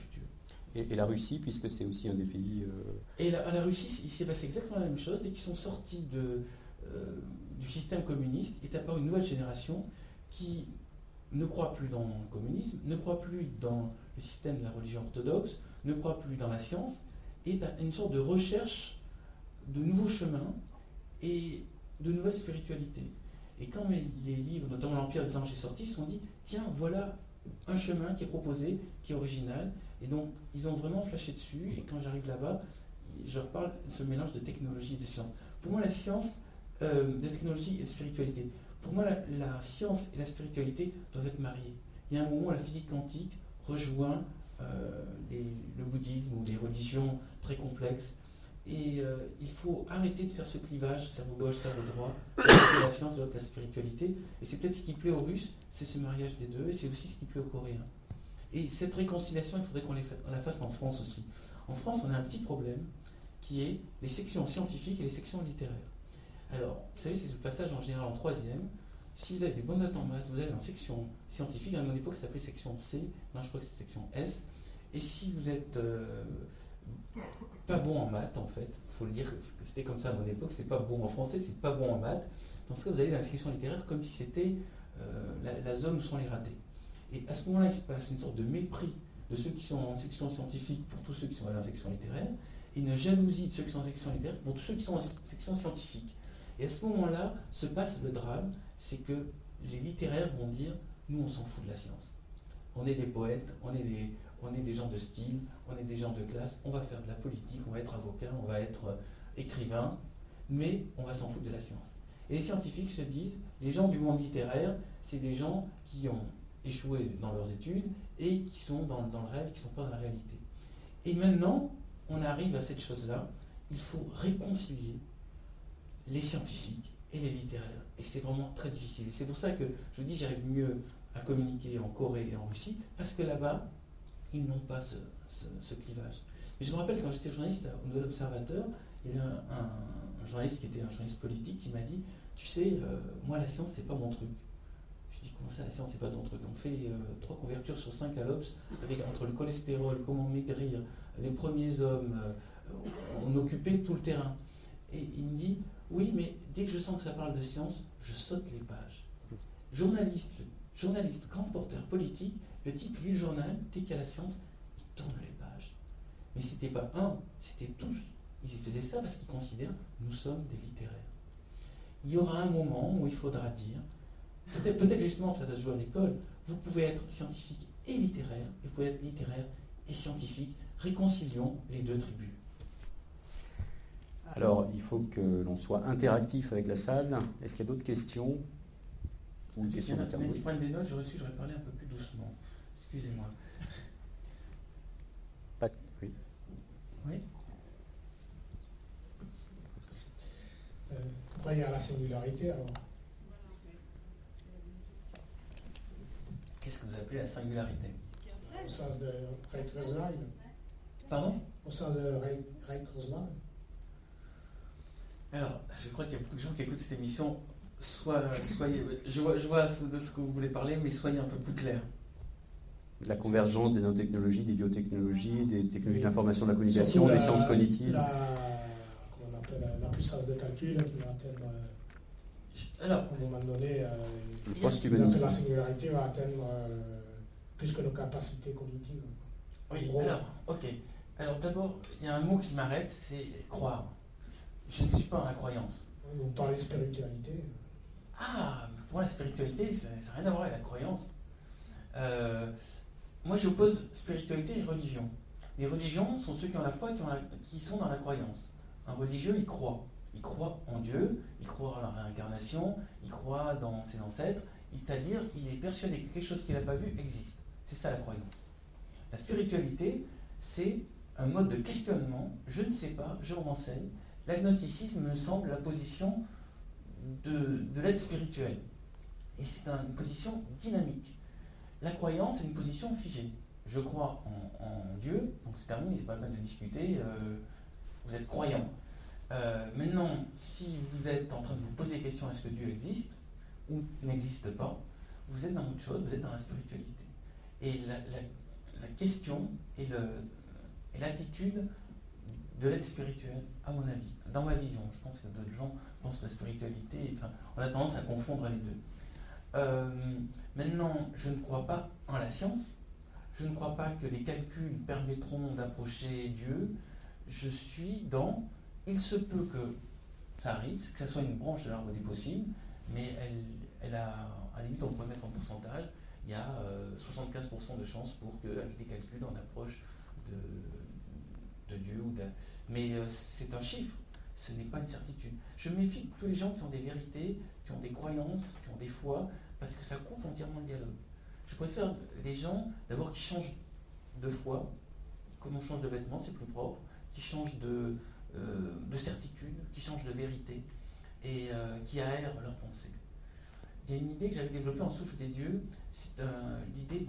Et, la Russie, puisque c'est aussi un des pays. Et la, la Russie, il s'est passé exactement la même chose. Dès qu'ils sont sortis de, du système communiste, est apparue une nouvelle génération qui ne croit plus dans le communisme, ne croit plus dans le système de la religion orthodoxe, ne croit plus dans la science, a une sorte de recherche de nouveaux chemins et de nouvelles spiritualités. Et quand les livres, notamment l'Empire des anges, est sorti, ils se sont dit, tiens, voilà un chemin qui est proposé, qui est original. Et donc, ils ont vraiment flashé dessus. Et quand j'arrive là-bas, je leur parle de ce mélange de technologie et de science. Pour moi, la science, euh, de technologie et de spiritualité. Pour moi, la, science et la spiritualité doivent être mariées. Il y a un moment où la physique quantique rejoint euh, le bouddhisme ou des religions très complexes et euh, il faut arrêter de faire ce clivage, cerveau gauche, cerveau droit, la science, de la spiritualité. Et c'est peut-être ce qui plaît aux Russes, c'est ce mariage des deux, et c'est aussi ce qui plaît aux Coréens. Et cette réconciliation, il faudrait qu'on la fasse en France aussi. En France, on a un petit problème qui est les sections scientifiques et les sections littéraires. Alors, vous savez, c'est ce passage en général en troisième. Si vous avez des bonnes notes en maths, vous allez en section scientifique. À mon époque, ça s'appelait section C. Non, je crois que c'est section S. Et si vous êtes euh, pas bon en maths, en fait. Il faut le dire, c'était comme ça à mon époque, c'est pas bon en français, c'est pas bon en maths. Dans ce cas, vous allez dans la section littéraire comme si c'était euh, la, zone où sont les ratés. Et à ce moment-là, il se passe une sorte de mépris de ceux qui sont en section scientifique pour tous ceux qui sont en section littéraire, et une jalousie de ceux qui sont en section littéraire pour tous ceux qui sont en section scientifique. Et à ce moment-là, se passe le drame, c'est que les littéraires vont dire, nous on s'en fout de la science. On est des poètes, on est des, on est des gens de style, on est des gens de classe, on va faire de la politique, on va être avocat, on va être euh, écrivain, mais on va s'en foutre de la science. Et les scientifiques se disent, les gens du monde littéraire, c'est des gens qui ont échoué dans leurs études et qui sont dans, le rêve, qui ne sont pas dans la réalité. Et maintenant, on arrive à cette chose-là, il faut réconcilier les scientifiques et les littéraires. Et c'est vraiment très difficile. C'est pour ça que je vous dis, j'arrive mieux à communiquer en Corée et en Russie, parce que là-bas, ils n'ont pas ce, clivage. Mais je me rappelle quand j'étais journaliste au Nouvel Observateur, il y avait un, journaliste qui était un journaliste politique qui m'a dit Tu sais, euh, moi la science, c'est pas mon truc. Ça, la science, c'est pas ton truc On fait euh, trois couvertures sur cinq à l'Obs, avec entre le cholestérol, comment maigrir, les premiers hommes, euh, on occupait tout le terrain. Et il me dit Oui, mais dès que je sens que ça parle de science, je saute les pages. Journaliste, journaliste, grand porteur politique, le type lit le journal, dès qu'il y a la science, il tourne les pages. Mais ce n'était pas un, c'était tous. Ils faisaient ça parce qu'ils considèrent nous sommes des littéraires. Il y aura un moment où il faudra dire, peut-être peut justement ça va se jouer à l'école, vous pouvez être scientifique et littéraire, et vous pouvez être littéraire et scientifique. Réconcilions les deux tribus. Alors, il faut que l'on soit interactif avec la salle. Est-ce qu'il y a d'autres questions ou des questions des notes, j'ai reçu, j'aurais parlé un peu plus doucement. Excusez-moi. Oui. Oui. Euh, pourquoi il y a la singularité alors Qu'est-ce que vous appelez la singularité Au sens de Ray Kurzweil. Pardon? Au sens de Ray, Ray Alors, je crois qu'il y a beaucoup de gens qui écoutent cette émission. Soit, soyez, je vois, je vois de ce que vous voulez parler, mais soyez un peu plus clair la convergence des nanotechnologies, des biotechnologies, des technologies de l'information de la communication, des sciences cognitives. La, on appelle, la puissance de calcul qui va atteindre, alors, à un moment donné, euh, la singularité va atteindre euh, plus que nos capacités cognitives. Oui, alors, ok. Alors d'abord, il y a un mot qui m'arrête, c'est croire. Je ne suis pas dans la croyance. Vous parlez de spiritualité. Ah, pour moi, la spiritualité, ça n'a rien à voir avec la croyance. Euh, moi, j'oppose spiritualité et religion. Les religions sont ceux qui ont la foi, qui, qui sont dans la croyance. Un religieux, il croit. Il croit en Dieu, il croit en la réincarnation, il croit dans ses ancêtres, c'est-à-dire il est persuadé que quelque chose qu'il n'a pas vu existe. C'est ça la croyance. La spiritualité, c'est un mode de questionnement, je ne sais pas, je renseigne. L'agnosticisme me semble la position de, l'être spirituel. Et c'est une position dynamique. La croyance est une position figée. Je crois en, Dieu, donc c'est terminé, c'est pas la peine de discuter, euh, vous êtes croyant. Euh, maintenant, si vous êtes en train de vous poser la question est-ce que Dieu existe ou n'existe pas, vous êtes dans autre chose, vous êtes dans la spiritualité. Et la, question et l'attitude de l'être spirituel, à mon avis, dans ma vision, je pense que d'autres gens pensent que la spiritualité, enfin, on a tendance à confondre les deux. Euh, maintenant, je ne crois pas en la science, je ne crois pas que les calculs permettront d'approcher Dieu, je suis dans il se peut que ça arrive, que ce soit une branche de l'arbre des possibles, mais elle, elle a, à la limite, on pourrait mettre en pourcentage, il y a 75% euh, de chances pour qu'avec des calculs, on approche de, Dieu. Ou de, mais euh, c'est un chiffre, ce n'est pas une certitude. Je méfie de tous les gens qui ont des vérités, qui ont des croyances, qui ont des foi, parce que ça coupe entièrement le dialogue. Je préfère des gens, d'abord, qui changent de foi, comme on change de vêtements, c'est plus propre, qui changent de, de certitude, qui changent de vérité et euh, qui aèrent leur pensée. Il y a une idée que j'avais développée en souffle des dieux, c'est l'idée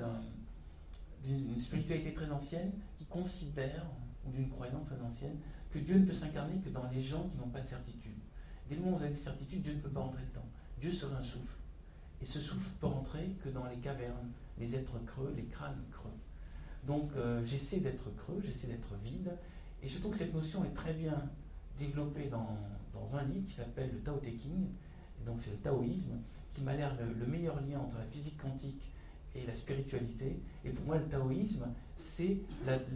d'une spiritualité très ancienne qui considère, ou d'une croyance très ancienne, que Dieu ne peut s'incarner que dans les gens qui n'ont pas de certitude. Dès le moment où vous avez des certitudes, Dieu ne peut pas entrer dedans. Dieu serait un souffle. Et ce souffle peut rentrer que dans les cavernes, les êtres creux, les crânes creux. Donc euh, j'essaie d'être creux, j'essaie d'être vide, et je trouve que cette notion est très bien développée dans, un livre qui s'appelle le Tao Te Ching, et donc c'est le taoïsme, qui m'a l'air le, meilleur lien entre la physique quantique et la spiritualité. Et pour moi, le taoïsme, c'est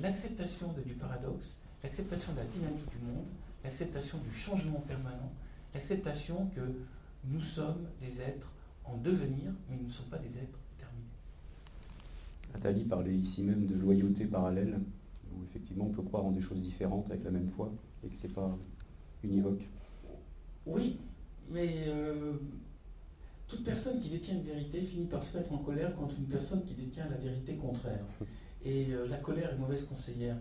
l'acceptation du paradoxe, l'acceptation de la dynamique du monde, l'acceptation du changement permanent, l'acceptation que nous sommes des êtres en devenir, mais nous ne sommes pas des êtres terminés. Nathalie parlait ici même de loyauté parallèle où effectivement on peut croire en des choses différentes avec la même foi et que ce n'est pas univoque. Oui, mais euh, toute personne qui détient une vérité finit par se mettre en colère contre une personne qui détient la vérité contraire. Et euh, la colère est mauvaise conseillère.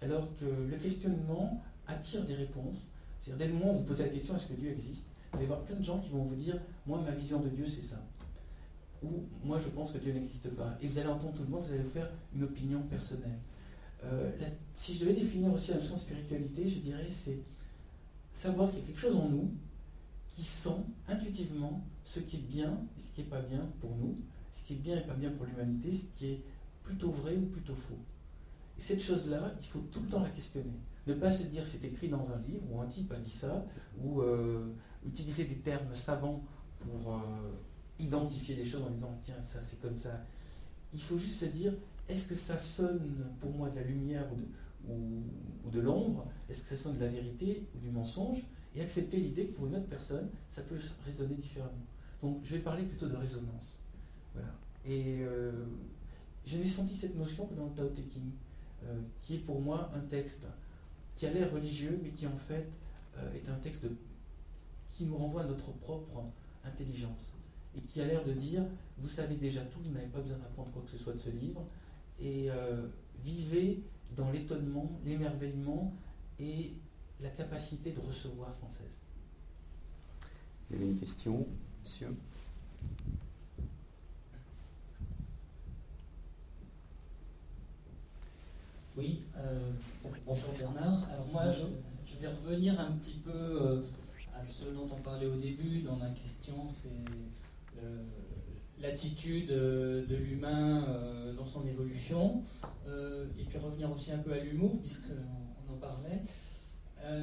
Alors que le questionnement attire des réponses. C'est-à-dire, dès le moment où vous posez la question est-ce que Dieu existe Vous allez voir plein de gens qui vont vous dire moi, ma vision de Dieu, c'est ça. Ou moi, je pense que Dieu n'existe pas. Et vous allez entendre tout le monde, vous allez faire une opinion personnelle. Euh, si je devais définir aussi la notion de spiritualité, je dirais c'est savoir qu'il y a quelque chose en nous qui sent intuitivement ce qui est bien et ce qui n'est pas bien pour nous, ce qui est bien et pas bien pour l'humanité, ce qui est plutôt vrai ou plutôt faux. Et cette chose-là, il faut tout le temps la questionner. Ne pas se dire c'est écrit dans un livre, ou un type a dit ça, ou euh, utiliser des termes savants pour euh, identifier des choses en disant tiens, ça c'est comme ça. Il faut juste se dire est-ce que ça sonne pour moi de la lumière ou de, l'ombre? Est-ce que ça sonne de la vérité ou du mensonge? Et accepter l'idée que pour une autre personne, ça peut résonner différemment. Donc je vais parler plutôt de résonance. Voilà. Et euh, j'avais senti cette notion dans le Tao Te Ching, euh, qui est pour moi un texte qui a l'air religieux, mais qui en fait euh, est un texte qui nous renvoie à notre propre intelligence et qui a l'air de dire, vous savez déjà tout, vous n'avez pas besoin d'apprendre quoi que ce soit de ce livre, et euh, vivez dans l'étonnement, l'émerveillement et la capacité de recevoir sans cesse. Il y avait une question, monsieur? Oui, euh, bonjour Bernard. Alors moi, je, vais revenir un petit peu euh, à ce dont on parlait au début dans ma question, c'est l'attitude euh, de l'humain euh, dans son évolution, euh, et puis revenir aussi un peu à l'humour, puisqu'on en parlait.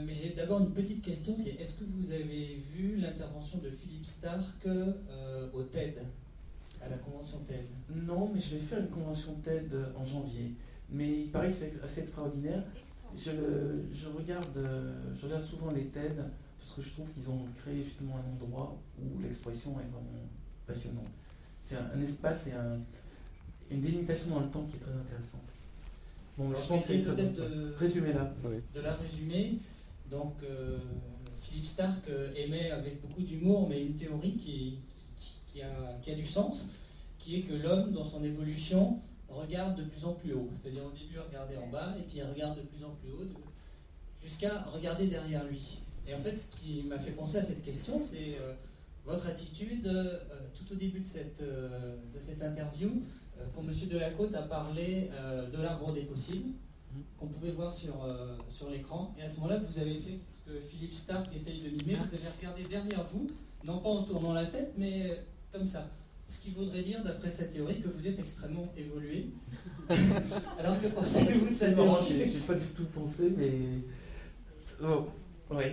mais j'ai d'abord une petite question, c'est est-ce que vous avez vu l'intervention de Philippe Stark au TED à la convention TED? Non, mais je vais faire une convention TED en janvier. Mais il paraît que c'est assez extraordinaire. Je, je, regarde, je regarde souvent les TED parce que je trouve qu'ils ont créé justement un endroit où l'expression est vraiment passionnante. C'est un, espace et un, une délimitation dans le temps qui est très intéressante. Bon, je essayer peut-être de, résumer là. de la résumer. Donc, euh, Philippe Stark euh, émet avec beaucoup d'humour, mais une théorie qui, qui, a, qui, a, du sens, qui est que l'homme, dans son évolution, regarde de plus en plus haut. C'est-à-dire au début, regarder en bas, et puis il regarde de plus en plus haut, jusqu'à regarder derrière lui. Et en fait, ce qui m'a fait penser à cette question, c'est euh, votre attitude tout au début de cette, de cette interview quand M. Delacôte a parlé de l'arbre des possibles qu'on pouvait voir sur, euh, sur l'écran. Et à ce moment-là, vous avez fait ce que Philippe Stark essaye de mimer, vous avez regardé derrière vous, non pas en tournant la tête, mais comme ça. Ce qui voudrait dire, d'après cette théorie, que vous êtes extrêmement évolué. Alors que pensez-vous de cette théorie J'ai pas du tout pensé, mais. Oh, oui.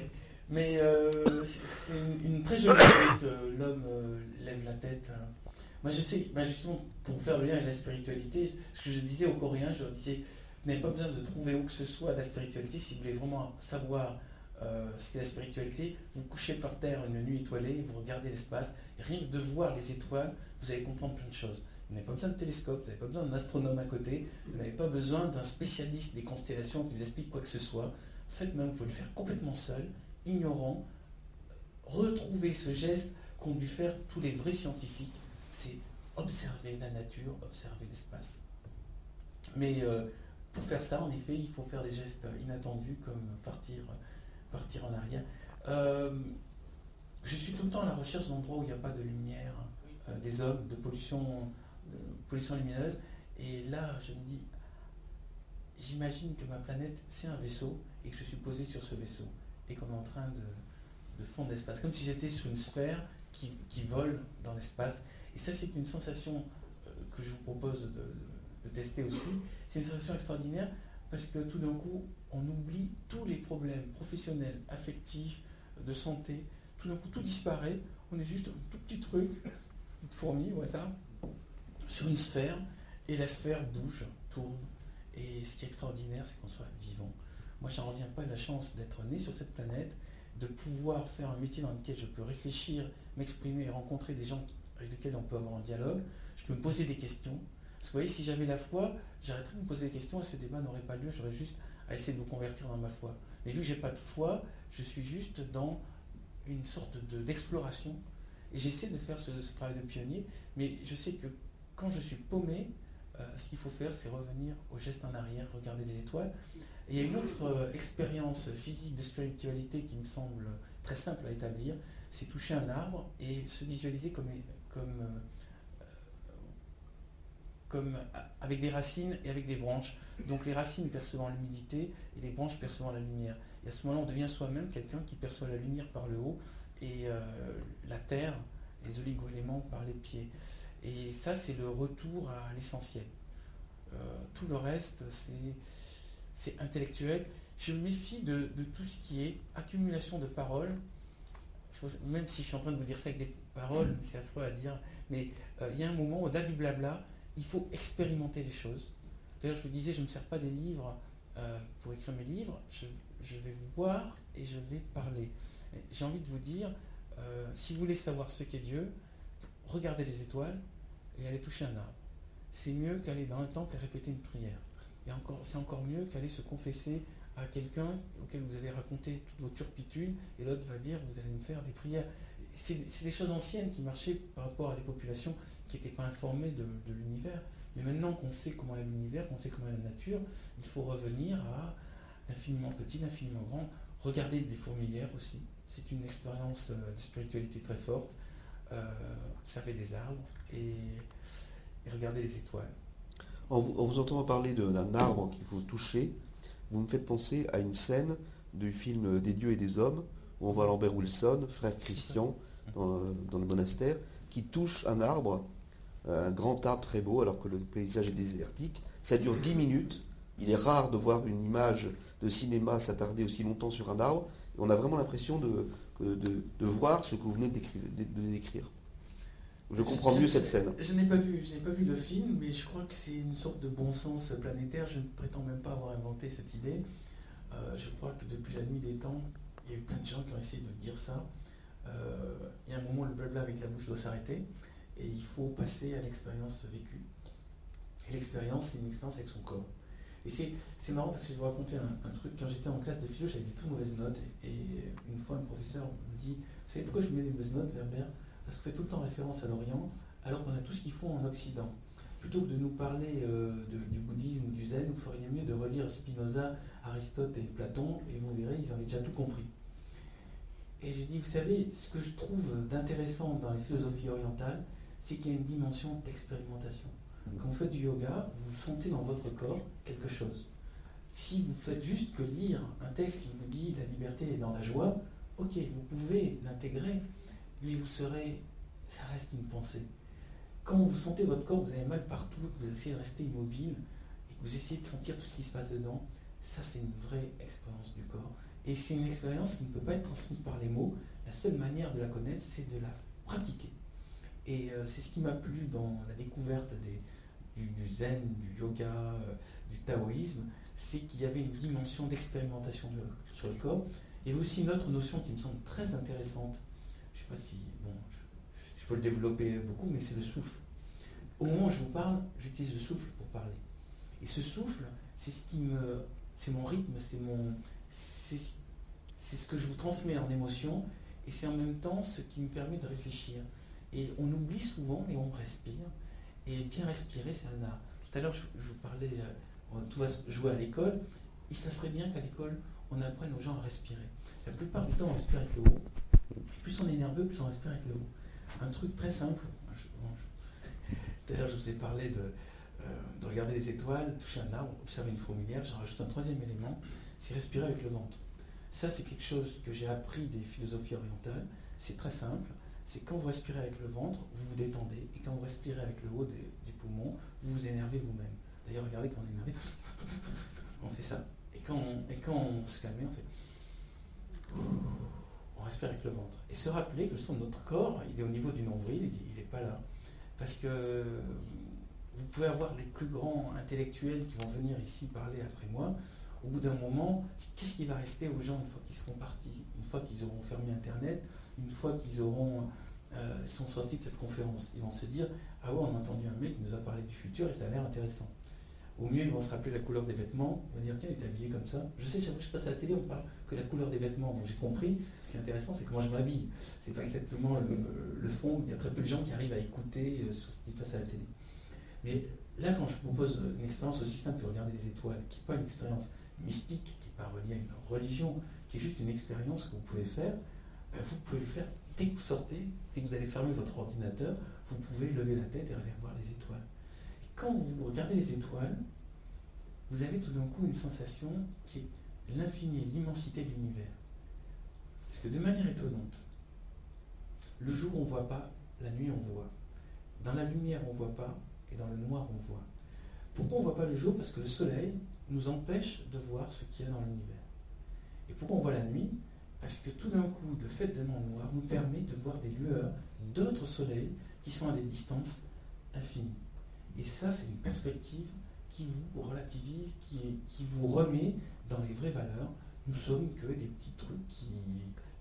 Mais euh, c'est une, très jolie idée que l'homme euh, lève la tête. Hein. Moi, je sais, ben, justement, pour faire le lien avec la spiritualité, ce que je disais aux Coréens, je leur disais vous n'avez pas besoin de trouver où que ce soit la spiritualité. Si vous voulez vraiment savoir euh, ce qu'est la spiritualité, vous couchez par terre une nuit étoilée, vous regardez l'espace, rien que de voir les étoiles, vous allez comprendre plein de choses. Vous n'avez pas besoin de télescope, vous n'avez pas besoin d'un astronome à côté, vous n'avez pas besoin d'un spécialiste des constellations qui vous explique quoi que ce soit. En fait, même, vous pouvez le faire complètement seul, ignorant, retrouver ce geste qu'ont dû faire tous les vrais scientifiques, c'est observer la nature, observer l'espace. Mais euh, pour faire ça, en effet, il faut faire des gestes inattendus comme partir, partir en arrière. Euh, je suis tout le temps à la recherche d'endroits où il n'y a pas de lumière, euh, des hommes, de pollution, pollution lumineuse. Et là, je me dis, j'imagine que ma planète, c'est un vaisseau et que je suis posé sur ce vaisseau et est en train de, fondre l'espace, comme si j'étais sur une sphère qui, vole dans l'espace. Et ça, c'est une sensation euh, que je vous propose de, tester aussi. C'est une sensation extraordinaire parce que tout d'un coup, on oublie tous les problèmes professionnels, affectifs, de santé. Tout d'un coup, tout disparaît. On est juste un tout petit truc, une fourmi, ouais, ça, sur une sphère, et la sphère bouge, tourne. Et ce qui est extraordinaire, c'est qu'on soit vivant. Moi, je n'en reviens pas à la chance d'être né sur cette planète, de pouvoir faire un métier dans lequel je peux réfléchir, m'exprimer et rencontrer des gens avec lesquels on peut avoir un dialogue. Je peux me poser des questions, parce que vous voyez, si j'avais la foi, j'arrêterais de me poser des questions et ce débat n'aurait pas lieu, j'aurais juste à essayer de vous convertir dans ma foi. Mais vu que je n'ai pas de foi, je suis juste dans une sorte d'exploration. et j'essaie de faire ce, travail de pionnier, mais je sais que quand je suis paumé, euh, ce qu'il faut faire, c'est revenir au geste en arrière, regarder les étoiles. Et il y a une autre euh, expérience physique de spiritualité qui me semble très simple à établir, c'est toucher un arbre et se visualiser comme, euh, avec des racines et avec des branches. Donc les racines percevant l'humidité et les branches percevant la lumière. Et à ce moment-là, on devient soi-même quelqu'un qui perçoit la lumière par le haut et euh, la terre, les oligo-éléments par les pieds. Et ça, c'est le retour à l'essentiel. Tout le reste, c'est intellectuel. Je me méfie de, tout ce qui est accumulation de paroles. Même si je suis en train de vous dire ça avec des paroles, c'est affreux à dire, mais euh, il y a un moment, au-delà du blabla, il faut expérimenter les choses. D'ailleurs, je vous disais, je ne me sers pas des livres euh, pour écrire mes livres, je, vais voir et je vais parler. J'ai envie de vous dire, euh, si vous voulez savoir ce qu'est Dieu, regardez les étoiles et allez toucher un arbre. C'est mieux qu'aller dans un temple et répéter une prière. Et encore, c'est encore mieux qu'aller se confesser à quelqu'un auquel vous allez raconter toutes vos turpitudes et l'autre va dire vous allez me faire des prières. C'est, des choses anciennes qui marchaient par rapport à des populations qui n'étaient pas informés de, l'univers. Mais maintenant qu'on sait comment est l'univers, qu'on sait comment est la nature, il faut revenir à l'infiniment petit, l'infiniment grand. Regarder des fourmilières aussi. C'est une expérience euh, de spiritualité très forte. Euh, des arbres et, regarder les étoiles. En vous, en vous entendant parler d'un arbre qu'il faut toucher, vous me faites penser à une scène du film Des dieux et des hommes, où on voit Lambert Wilson, frère Christian, dans, le monastère, qui touche un arbre un grand arbre très beau alors que le paysage est désertique. Ça dure 10 minutes. Il est rare de voir une image de cinéma s'attarder aussi longtemps sur un arbre. on a vraiment l'impression de, de, voir ce que vous venez de décrire. Je comprends mieux cette scène. Je n'ai pas vu, je n'ai pas vu le film, mais je crois que c'est une sorte de bon sens planétaire. Je ne prétends même pas avoir inventé cette idée. Euh, je crois que depuis la nuit des temps, il y a eu plein de gens qui ont essayé de dire ça. Euh, il y a un moment, le blabla avec la bouche doit s'arrêter et il faut passer à l'expérience vécue. Et l'expérience, c'est une expérience avec son corps. Et c'est marrant parce que je vais vous raconter un, truc. Quand j'étais en classe de philo, j'avais des très mauvaises notes. Et, une fois, un professeur me dit Vous savez pourquoi je mets des mauvaises notes, Herbert Parce qu'on fait tout le temps référence à l'Orient, alors qu'on a tout ce qu'ils font en Occident. Plutôt que de nous parler euh, du bouddhisme ou du zen, vous feriez mieux de relire Spinoza, Aristote et Platon, et vous verrez, ils ont déjà tout compris. Et j'ai dit, vous savez, ce que je trouve d'intéressant dans les philosophies orientales, c'est qu'il y a une dimension d'expérimentation. Quand vous faites du yoga, vous sentez dans votre corps quelque chose. Si vous faites juste que lire un texte qui vous dit la liberté est dans la joie, ok, vous pouvez l'intégrer, mais vous serez, ça reste une pensée. Quand vous sentez votre corps, vous avez mal partout, que vous essayez de rester immobile et que vous essayez de sentir tout ce qui se passe dedans, ça c'est une vraie expérience du corps. Et c'est une expérience qui ne peut pas être transmise par les mots. La seule manière de la connaître, c'est de la pratiquer. Et euh, c'est ce qui m'a plu dans la découverte du, zen, du yoga, euh, du taoïsme, c'est qu'il y avait une dimension d'expérimentation sur le corps. Il y avait aussi une autre notion qui me semble très intéressante. Je ne sais pas si bon, je, peux le développer beaucoup, mais c'est le souffle. Au moment où je vous parle, j'utilise le souffle pour parler. Et ce souffle, c'est ce qui me, c'est mon rythme, c'est mon, c'est ce que je vous transmets en émotion, et c'est en même temps ce qui me permet de réfléchir. Et on oublie souvent, mais on respire. Et bien respirer, c'est un art. Tout à l'heure, je, vous parlais, euh, tout va jouer à l'école. Et ça serait bien qu'à l'école, on apprenne aux gens à respirer. La plupart du temps, on respire avec le haut. Plus on est nerveux, plus on respire avec le haut. Un truc très simple. l'heure, je vous ai parlé de, euh, de regarder les étoiles, toucher un arbre, observer une fourmilière. J'en rajoute un troisième élément, c'est respirer avec le ventre. Ça, c'est quelque chose que j'ai appris des philosophies orientales. C'est très simple c'est quand vous respirez avec le ventre, vous vous détendez, et quand vous respirez avec le haut des, poumons, vous vous énervez vous-même. D'ailleurs, regardez quand on est énervé, on fait ça. Et quand on, et quand on se calme, on fait... On respire avec le ventre. Et se rappeler que le son de notre corps, il est au niveau du nombril, il n'est pas là. Parce que vous pouvez avoir les plus grands intellectuels qui vont venir ici parler après moi. Au bout d'un moment, qu'est-ce qui va rester aux gens une fois qu'ils seront partis, une fois qu'ils auront fermé Internet, une fois qu'ils auront euh, sont sortis de cette conférence, ils vont se dire Ah ouais, on a entendu un mec qui nous a parlé du futur et ça a l'air intéressant. Au mieux, ils vont se rappeler la couleur des vêtements, ils vont dire Tiens, il est habillé comme ça. Je sais, chaque fois que je passe à la télé, on parle que la couleur des vêtements. Donc j'ai compris. Ce qui est intéressant, c'est comment je m'habille. C'est pas exactement le, fond. Il y a très peu de gens qui arrivent à écouter euh, ce qui se passe à la télé. Mais là, quand je propose une expérience aussi simple que regarder les étoiles, qui n'est pas une expérience mystique, qui n'est pas reliée à une religion, qui est juste une expérience que vous pouvez faire, ben, vous pouvez le faire dès que vous sortez, dès que vous allez fermer votre ordinateur, vous pouvez lever la tête et aller voir les étoiles. Et quand vous regardez les étoiles, vous avez tout d'un coup une sensation qui est l'infini, l'immensité de l'univers. Parce que de manière étonnante, le jour on ne voit pas, la nuit on voit. Dans la lumière on ne voit pas, et dans le noir on voit. Pourquoi on ne voit pas le jour? Parce que le soleil nous empêche de voir ce qu'il y a dans l'univers. Et pourquoi on voit la nuit? Parce que tout d'un coup, le fait d'être en noir nous permet de voir des lueurs d'autres soleils qui sont à des distances infinies. Et ça, c'est une perspective qui vous relativise, qui, qui vous remet dans les vraies valeurs. Nous sommes que des petits trucs qui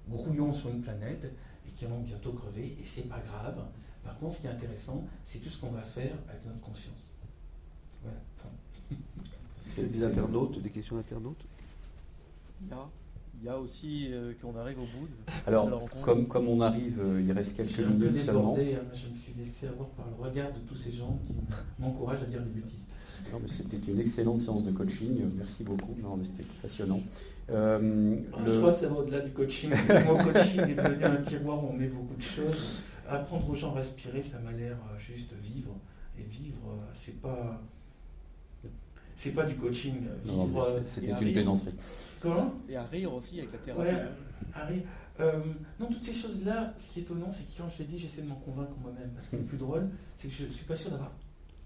grouillons sur une planète et qui vont bientôt crever, et c'est pas grave. Par contre, ce qui est intéressant, c'est tout ce qu'on va faire avec notre conscience. Voilà. Des internautes, des questions d'internautes? Il y a aussi euh, qu'on arrive au bout de, Alors, comme, comme on arrive, euh, il reste quelques minutes seulement. Hein, je me suis laissé avoir par le regard de tous ces gens qui m'encouragent à dire des bêtises. C'était une excellente séance de coaching, merci beaucoup, c'était passionnant. Euh, ah, je crois que ça va au-delà du coaching. Mon coaching est devenu un tiroir où on met beaucoup de choses. Apprendre aux gens à respirer, ça m'a l'air juste vivre. Et vivre, c'est pas c'est pas du coaching. Vivre, c'était une plaisanterie. Comment? Et à rire aussi avec la thérapie. Ouais, à rire. Euh, non, toutes ces choses-là, ce qui est étonnant, c'est que quand je l'ai dit, j'essaie de m'en convaincre moi-même. Parce que le plus drôle, c'est que je ne suis pas sûr d'avoir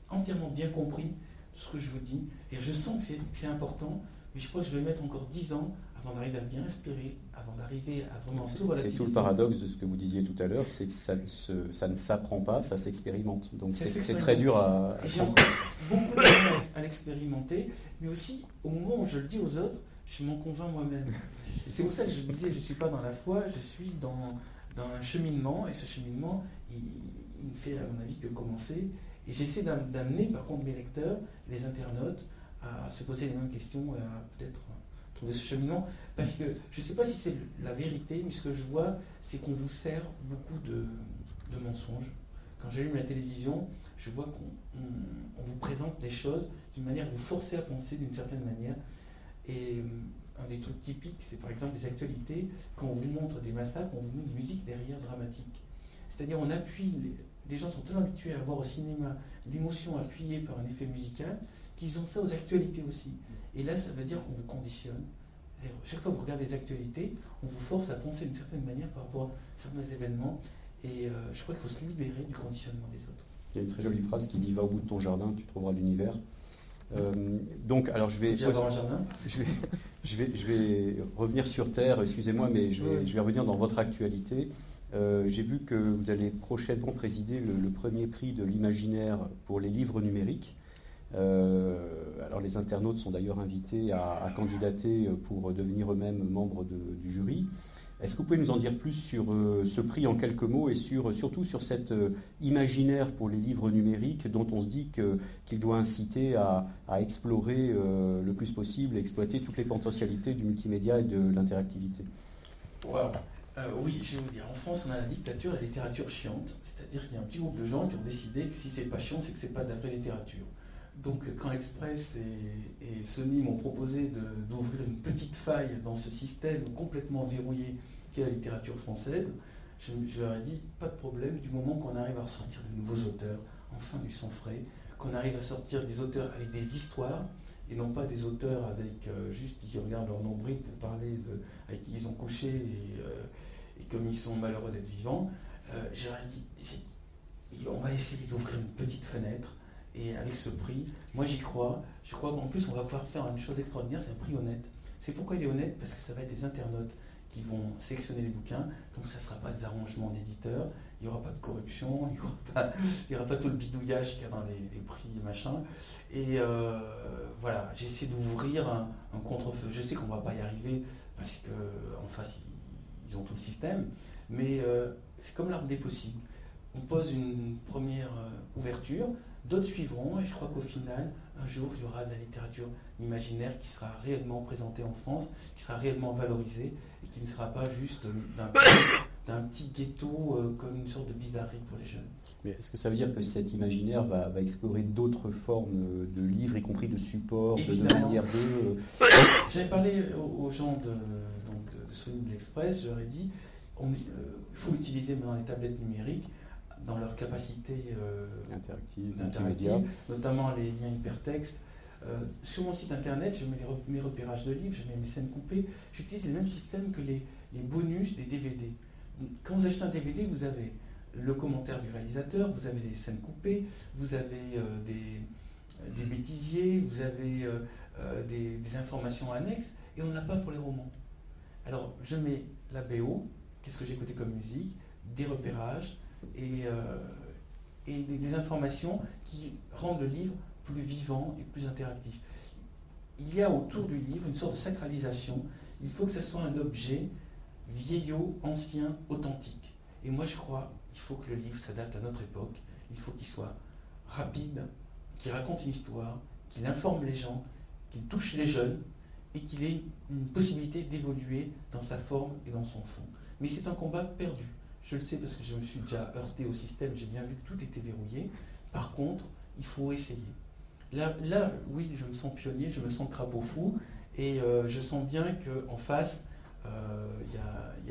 entièrement bien compris ce que je vous dis. Et je sens que c'est important, mais je crois que je vais mettre encore 10 ans avant d'arriver à bien respirer, avant d'arriver à vraiment C'est tout c'est relativiser. tout le paradoxe de ce que vous disiez tout à l'heure, c'est que ça, ne s'apprend pas, ça s'expérimente. Donc c'est c'est très dur à, à Et J'ai beaucoup de à l'expérimenter, mais aussi au moment où je le dis aux autres, je m'en convainc moi-même. C'est pour ça que je disais, je ne suis pas dans la foi, je suis dans, dans un cheminement, et ce cheminement, il, il ne fait à mon avis que commencer. Et j'essaie d'am- d'amener par contre mes lecteurs, les internautes, à se poser les mêmes questions et à peut-être trouver ce cheminement. Parce que je ne sais pas si c'est la vérité, mais ce que je vois, c'est qu'on vous sert beaucoup de, de mensonges. Quand j'allume la télévision, je vois qu'on on- on vous présente les choses d'une manière, vous forcez à penser d'une certaine manière. Et un des trucs typiques, c'est par exemple des actualités, quand on vous montre des massacres, on vous met une musique derrière dramatique. C'est-à-dire on appuie, les gens sont tellement habitués à voir au cinéma l'émotion appuyée par un effet musical, qu'ils ont ça aux actualités aussi. Et là, ça veut dire qu'on vous conditionne. Et chaque fois que vous regardez des actualités, on vous force à penser d'une certaine manière par rapport à certains événements. Et euh, je crois qu'il faut se libérer du conditionnement des autres. Il y a une très jolie phrase qui dit Va au bout de ton jardin, tu trouveras l'univers. Euh, donc, alors je vais, avoir un jardin. je vais, je vais, je vais revenir sur Terre, excusez-moi, mais je vais, Oui. je vais revenir dans votre actualité. Euh, J'ai vu que vous allez prochainement présider le, le premier prix de l'imaginaire pour les livres numériques. Euh, alors les internautes sont d'ailleurs invités à, candidater pour devenir eux-mêmes membres du jury. Est-ce que vous pouvez nous en dire plus sur euh, ce prix en quelques mots et sur, surtout sur cet euh, imaginaire pour les livres numériques dont on se dit qu'il doit inciter à, explorer le plus possible, exploiter toutes les potentialités du multimédia et de l'interactivité? Oui, je vais vous dire, en France, on a la dictature et la littérature chiante. C'est-à-dire qu'il y a un petit groupe de gens qui ont décidé que si c'est pas chiant, c'est que c'est pas de la vraie littérature. Donc, quand l'Express et, Sony m'ont proposé d'ouvrir une petite faille dans ce système complètement verrouillé qu'est la littérature française, je, leur ai dit, pas de problème, du moment qu'on arrive à ressortir de nouveaux auteurs, enfin du sang frais, qu'on arrive à sortir des auteurs avec des histoires, et non pas des auteurs avec euh, juste qui regardent leur nombril pour parler de avec qui ils ont couché et, euh, comme ils sont malheureux d'être vivants, euh, j'ai dit, on va essayer d'ouvrir une petite fenêtre et avec ce prix, moi j'y crois, je crois qu'en plus on va pouvoir faire une chose extraordinaire, c'est un prix honnête. C'est pourquoi il est honnête? Parce que ça va être des internautes qui vont sélectionner les bouquins, donc ça ne sera pas des arrangements d'éditeurs, il n'y aura pas de corruption, il n'y aura, pas- tout le bidouillage qu'il y a dans les, prix machin. Et euh, voilà, j'essaie d'ouvrir un, un contre-feu. Je sais qu'on ne va pas y arriver parce qu'en face, ils, ils ont tout le système, mais euh, c'est comme l'arbre des possibles. On pose une première euh, ouverture, d'autres suivront, et je crois qu'au final, un jour, il y aura de la littérature imaginaire qui sera réellement présentée en France, qui sera réellement valorisée, et qui ne sera pas juste euh, d'un petit, ghetto euh, comme une sorte de bizarrerie pour les jeunes. Mais est-ce que ça veut dire que cet imaginaire va, va explorer d'autres formes euh, de livres, y compris de supports, de, manière de... euh, J'avais parlé aux, aux gens de, donc de, Sony de l'Express, ai dit on- euh, il faut utiliser maintenant les tablettes numériques dans leur capacité euh, interactive, notamment les liens hypertextes. Euh, sur mon site internet, je mets les mes repérages de livres, je mets mes scènes coupées. J'utilise les mêmes systèmes que les, les bonus des DVD. Quand vous achetez un DVD, vous avez le commentaire du réalisateur, vous avez des scènes coupées, vous avez euh, des, des bêtisiers, vous avez euh, des, des informations annexes, et on n'a pas pour les romans. Alors, je mets la BO, qu'est-ce que j'ai écouté comme musique, des repérages et, euh, et des, des informations qui rendent le livre plus vivant et plus interactif. Il y a autour du livre une sorte de sacralisation. Il faut que ce soit un objet vieillot, ancien, authentique. Et moi, je crois qu'il faut que le livre s'adapte à notre époque. Il faut qu'il soit rapide, qu'il raconte une histoire, qu'il informe les gens, qu'il touche les jeunes et qu'il ait une possibilité d'évoluer dans sa forme et dans son fond. Mais c'est un combat perdu. Je le sais parce que je me suis déjà heurté au système, j'ai bien vu que tout était verrouillé. Par contre, il faut essayer. Là, là oui, je me sens pionnier, je me sens crapaud fou, et euh, je sens bien qu'en face, euh, il y,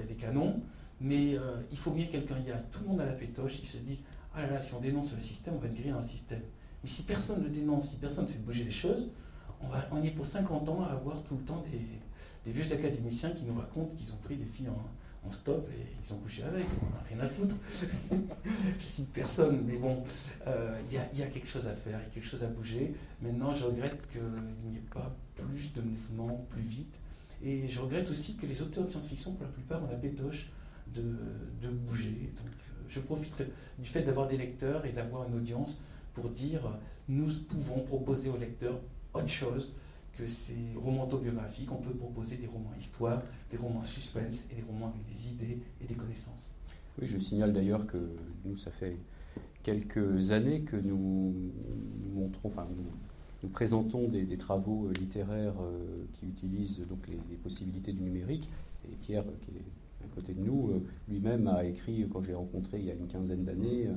a, a des canons, mais euh, il faut bien quelqu'un y aille. Tout le monde à la pétoche, ils se disent Ah là là, si on dénonce le système, on va dans le système. Mais si personne ne dénonce, si personne ne fait bouger les choses, on, va, on est pour 50 ans à avoir tout le temps des, des vieux académiciens qui nous racontent qu'ils ont pris des filles en, en stop et ils ont couché avec, on n'a rien à foutre. je cite personne, mais bon, euh, il y, a, quelque chose à faire, il y a quelque chose à bouger. Maintenant, je regrette qu'il n'y ait pas plus de mouvements plus vite. Et je regrette aussi que les auteurs de science-fiction, pour la plupart, ont la bétoche de, de bouger. Donc, je profite du fait d'avoir des lecteurs et d'avoir une audience pour dire nous pouvons proposer aux lecteurs autre chose que ces romans autobiographiques. On peut proposer des romans histoire, des romans suspense et des romans avec des idées et des connaissances. Oui, je signale d'ailleurs que nous, ça fait quelques années que nous, présentons des, travaux euh, littéraires euh, qui utilisent donc les, possibilités du numérique. Et Pierre, qui est à côté de nous, euh, lui-même a écrit, quand j'ai rencontré il y a une quinzaine d'années,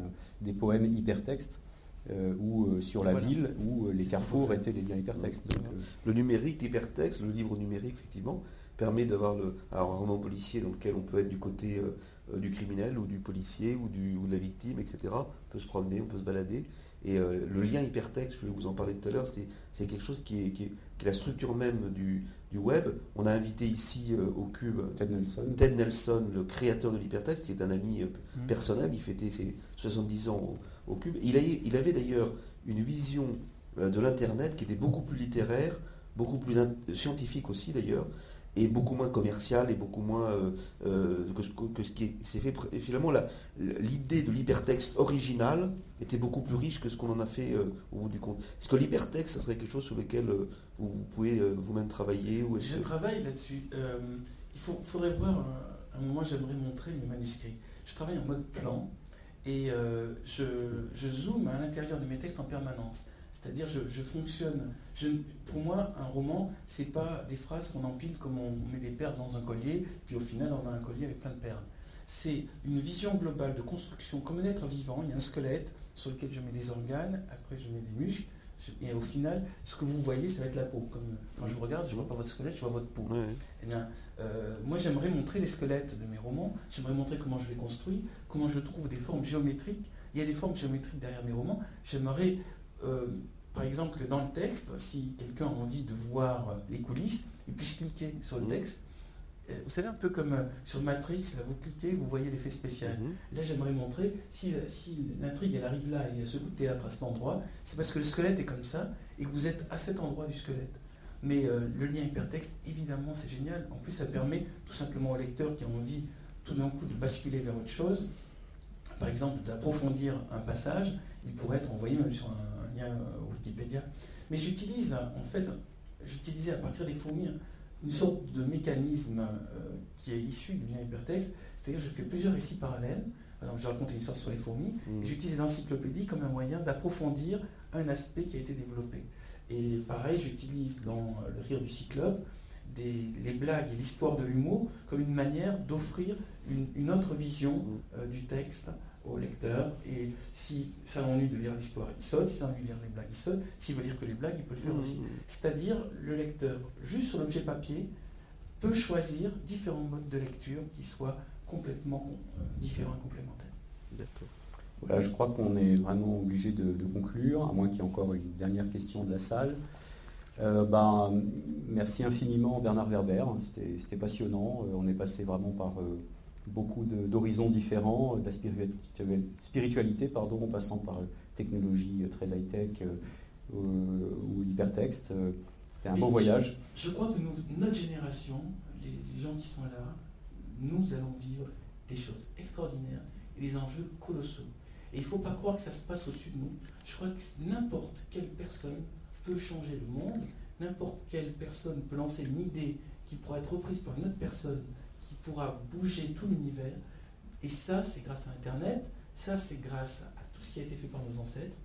des poèmes hypertextes. Ou sur la ville, où les carrefours étaient des liens hypertextes. le numérique, l'hypertexte, le livre numérique, effectivement, permet d'avoir le, alors un roman policier dans lequel on peut être du côté euh, du criminel ou du policier ou, du, ou de la victime, etc. On peut se promener, on peut se balader. Et euh, le lien hypertexte, je vais vous en parler tout à l'heure, c'est quelque chose qui est, qui, est, la structure même du, du, web. On a invité ici euh, au Cube Ted Nelson. Ted Nelson, le créateur de l'hypertexte, qui est un ami mmh. personnel. Il fêtait ses 70 ans au, Cube. Il, a, il avait d'ailleurs une vision de l'Internet qui était beaucoup plus littéraire, beaucoup plus scientifique aussi d'ailleurs, et beaucoup moins commercial et beaucoup moins euh, euh, que, ce qui s'est fait. Et finalement, l'idée de l'hypertexte original était beaucoup plus riche que ce qu'on en a fait euh, au bout du compte. Est-ce que l'hypertexte, ça serait quelque chose sur lequel vous, pouvez vous-même travailler ou Je travaille là-dessus. il faudrait voir, un, un moment, j'aimerais montrer mes manuscrits. Je travaille en mode plan et je, je zoome à l'intérieur de mes textes en permanence. C'est-à-dire, je, fonctionne. pour moi, un roman, c'est pas des phrases qu'on empile comme on met des perles dans un collier, puis au final, on a un collier avec plein de perles. C'est une vision globale de construction comme un être vivant. Il y a un squelette sur lequel je mets des organes, après je mets des muscles, et au final, ce que vous voyez, ça va être la peau. Comme quand je vous regarde, je ne vois pas votre squelette, je vois votre peau. Eh bien, euh, moi, j'aimerais montrer les squelettes de mes romans. J'aimerais montrer comment je les construis, comment je trouve des formes géométriques. Il y a des formes géométriques derrière mes romans. J'aimerais euh, par exemple, que dans le texte, si quelqu'un a envie de voir les coulisses, il puisse cliquer sur le mmh. texte. Euh, vous savez, un peu comme euh, sur Matrix, vous cliquez, vous voyez l'effet spécial. Mmh. Là, j'aimerais montrer, si, si l'intrigue, elle arrive là, et il y a ce bout de théâtre à cet endroit, c'est parce que le squelette est comme ça, et que vous êtes à cet endroit du squelette. Mais le lien hypertexte, évidemment, c'est génial. En plus, ça permet tout simplement au lecteur qui a envie tout d'un coup de basculer vers autre chose, par exemple d'approfondir un passage, il pourrait être envoyé même sur un, lien euh, Wikipédia. Mais j'utilise, en fait, j'utilisais à partir des fourmis une sorte de mécanisme euh, qui est issu du lien hypertexte, c'est-à-dire je fais plusieurs récits parallèles. Alors, je raconte une histoire sur les fourmis, mmh. j'utilise l'encyclopédie comme un moyen d'approfondir un aspect qui a été développé. Et pareil, j'utilise dans euh, Le rire du cyclope des, les blagues et l'histoire de l'humour comme une manière d'offrir une, autre vision mmh. du texte au lecteur. Et si ça l'ennuie de lire l'histoire, il saute. Si ça l'ennuie de lire les blagues, il saute. S'il veut lire que les blagues, il peut le faire aussi. Mmh. C'est-à-dire, le lecteur, juste sur l'objet papier, peut choisir différents modes de lecture qui soient complètement euh, différents et complémentaires. D'accord. Voilà, je crois qu'on est vraiment obligé de, conclure, à moins qu'il y ait encore une dernière question de la salle. Euh, ben, merci infiniment Bernard Werber, c'était passionnant. Euh, on est passé vraiment par beaucoup d'horizons différents, de la spiritualité, pardon, en passant par technologie très high-tech euh, ou l'hypertexte. C'était un beau voyage. Je, crois que notre génération, les, gens qui sont là, nous allons vivre des choses extraordinaires et des enjeux colossaux. Et il ne faut pas croire que ça se passe au-dessus de nous. Je crois que n'importe quelle personne peut changer le monde, n'importe quelle personne peut lancer une idée qui pourra être reprise par une autre personne pourra bouger tout l'univers. Et ça, c'est grâce à Internet, ça, c'est grâce à tout ce qui a été fait par nos ancêtres.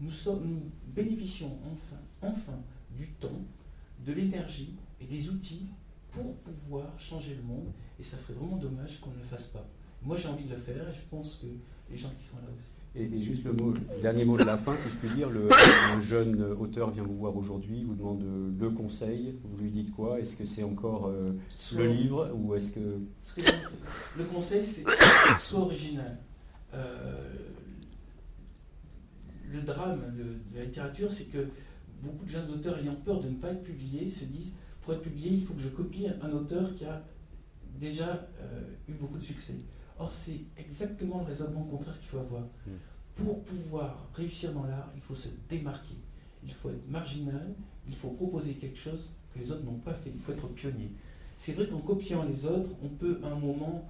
Nous, sommes, nous bénéficions enfin, enfin du temps, de l'énergie et des outils pour pouvoir changer le monde. Et ça serait vraiment dommage qu'on ne le fasse pas. Moi, j'ai envie de le faire et je pense que les gens qui sont là aussi. Et, juste le, mot, dernier mot de la fin, si je puis dire, le, un jeune auteur vient vous voir aujourd'hui, vous demande le conseil, vous lui dites quoi? Est-ce que c'est encore euh, le livre ou est-ce que... Le conseil, c'est soit original. Euh, le drame de, la littérature, c'est que beaucoup de jeunes auteurs ayant peur de ne pas être publiés se disent, pour être publié, il faut que je copie un auteur qui a déjà euh, eu beaucoup de succès. Or, c'est exactement le raisonnement contraire qu'il faut avoir. Hmm. Pour pouvoir réussir dans l'art, il faut se démarquer. Il faut être marginal, il faut proposer quelque chose que les autres n'ont pas fait. Il faut être pionnier. c'est vrai qu'en copiant les autres, on peut à un moment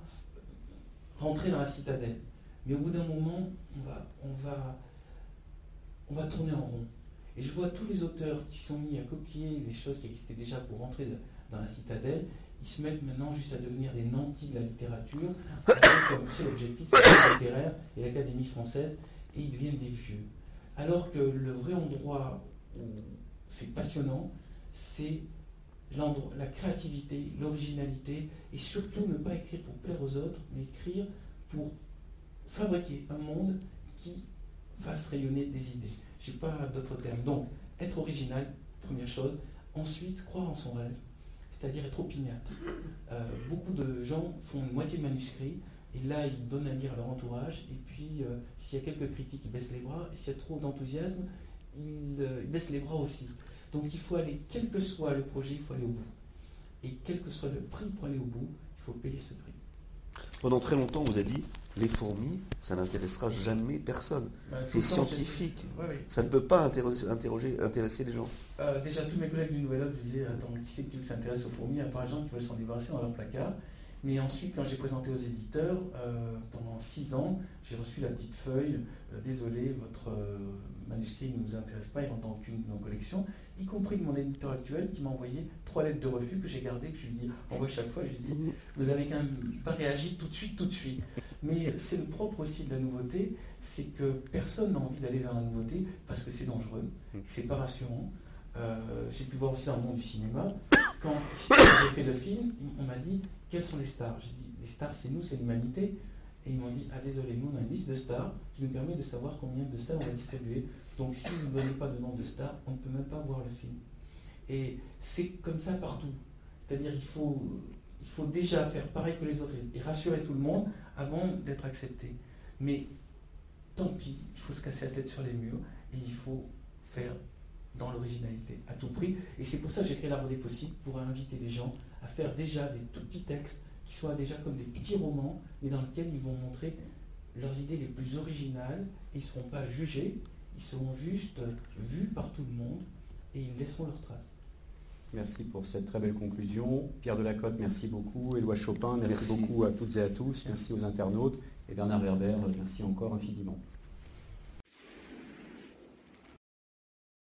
rentrer dans la citadelle. Mais au bout d'un moment, on va, on, va, on va tourner en rond. Et je vois tous les auteurs qui sont mis à copier des choses qui existaient déjà pour rentrer dans la citadelle, ils se mettent maintenant juste à devenir des nantis de la littérature, comme seul objectif littéraire et l'Académie française, et ils deviennent des vieux. Alors que le vrai endroit où c'est passionnant, c'est la créativité, l'originalité, et surtout ne pas écrire pour plaire aux autres, mais écrire pour fabriquer un monde qui fasse rayonner des idées. Je n'ai pas d'autres termes. Donc, être original, première chose. Ensuite, croire en son rêve, c'est-à-dire être opiniâtre. Euh, beaucoup de gens font une moitié de manuscrit, et là, ils donnent à lire à leur entourage, et puis, euh, s'il y a quelques critiques, ils baissent les bras, et s'il y a trop d'enthousiasme, ils, euh, ils baissent les bras aussi. Donc il faut aller, quel que soit le projet, il faut aller au bout. Et quel que soit le prix pour aller au bout, il faut payer ce prix. Pendant très longtemps, on vous a dit, les fourmis, ça n'intéressera jamais personne. Bah, c'est scientifique. j'ai- Ouais, ouais. Ça ne peut pas interroger- interroger- intéresser les gens. Euh, déjà, tous mes collègues du Nouvel Obs disaient Attends, qui c'est que tu veux que s'intéresse aux fourmis? À part les gens qui veulent s'en débarrasser dans leur placard. Mais ensuite, quand j'ai présenté aux éditeurs, euh, pendant six ans, j'ai reçu la petite feuille euh, Désolé, votre euh, manuscrit ne nous intéresse pas, il rentre dans aucune de nos collections, y compris de mon éditeur actuel qui m'a envoyé trois lettres de refus que j'ai gardées, que je lui dis envoie chaque fois. Je lui dis Vous avez quand même pas réagi tout de suite, tout de suite. Mais c'est le propre aussi de la nouveauté c'est que personne n'a envie d'aller vers la nouveauté parce que c'est dangereux, c'est pas rassurant. J'ai pu voir aussi dans le monde du cinéma. Quand j'ai fait le film, on m'a dit quelles sont les stars? J'ai dit les stars c'est nous, c'est l'humanité. Et ils m'ont dit ah désolé, nous on a une liste de stars qui nous permet de savoir combien de stars on va distribuer. Donc si vous ne donnez pas de nom de stars, on ne peut même pas voir le film. Et c'est comme ça partout. C'est-à-dire il faut, il faut déjà faire pareil que les autres et rassurer tout le monde avant d'être accepté. Mais tant pis, il faut se casser la tête sur les murs et il faut faire dans l'originalité à tout prix. Et c'est pour ça que j'ai créé l'arbre des possibles pour inviter les gens à faire déjà des tout petits textes qui soient déjà comme des petits romans, mais dans lesquels ils vont montrer leurs idées les plus originales. Et ils ne seront pas jugés, ils seront juste vus par tout le monde et ils laisseront leurs traces. Merci pour cette très belle conclusion. Pierre Delacote, merci beaucoup. Éloi Chopin, merci, Merci. beaucoup à toutes et à tous. Merci aux internautes. Et Bernard Werber, merci encore infiniment.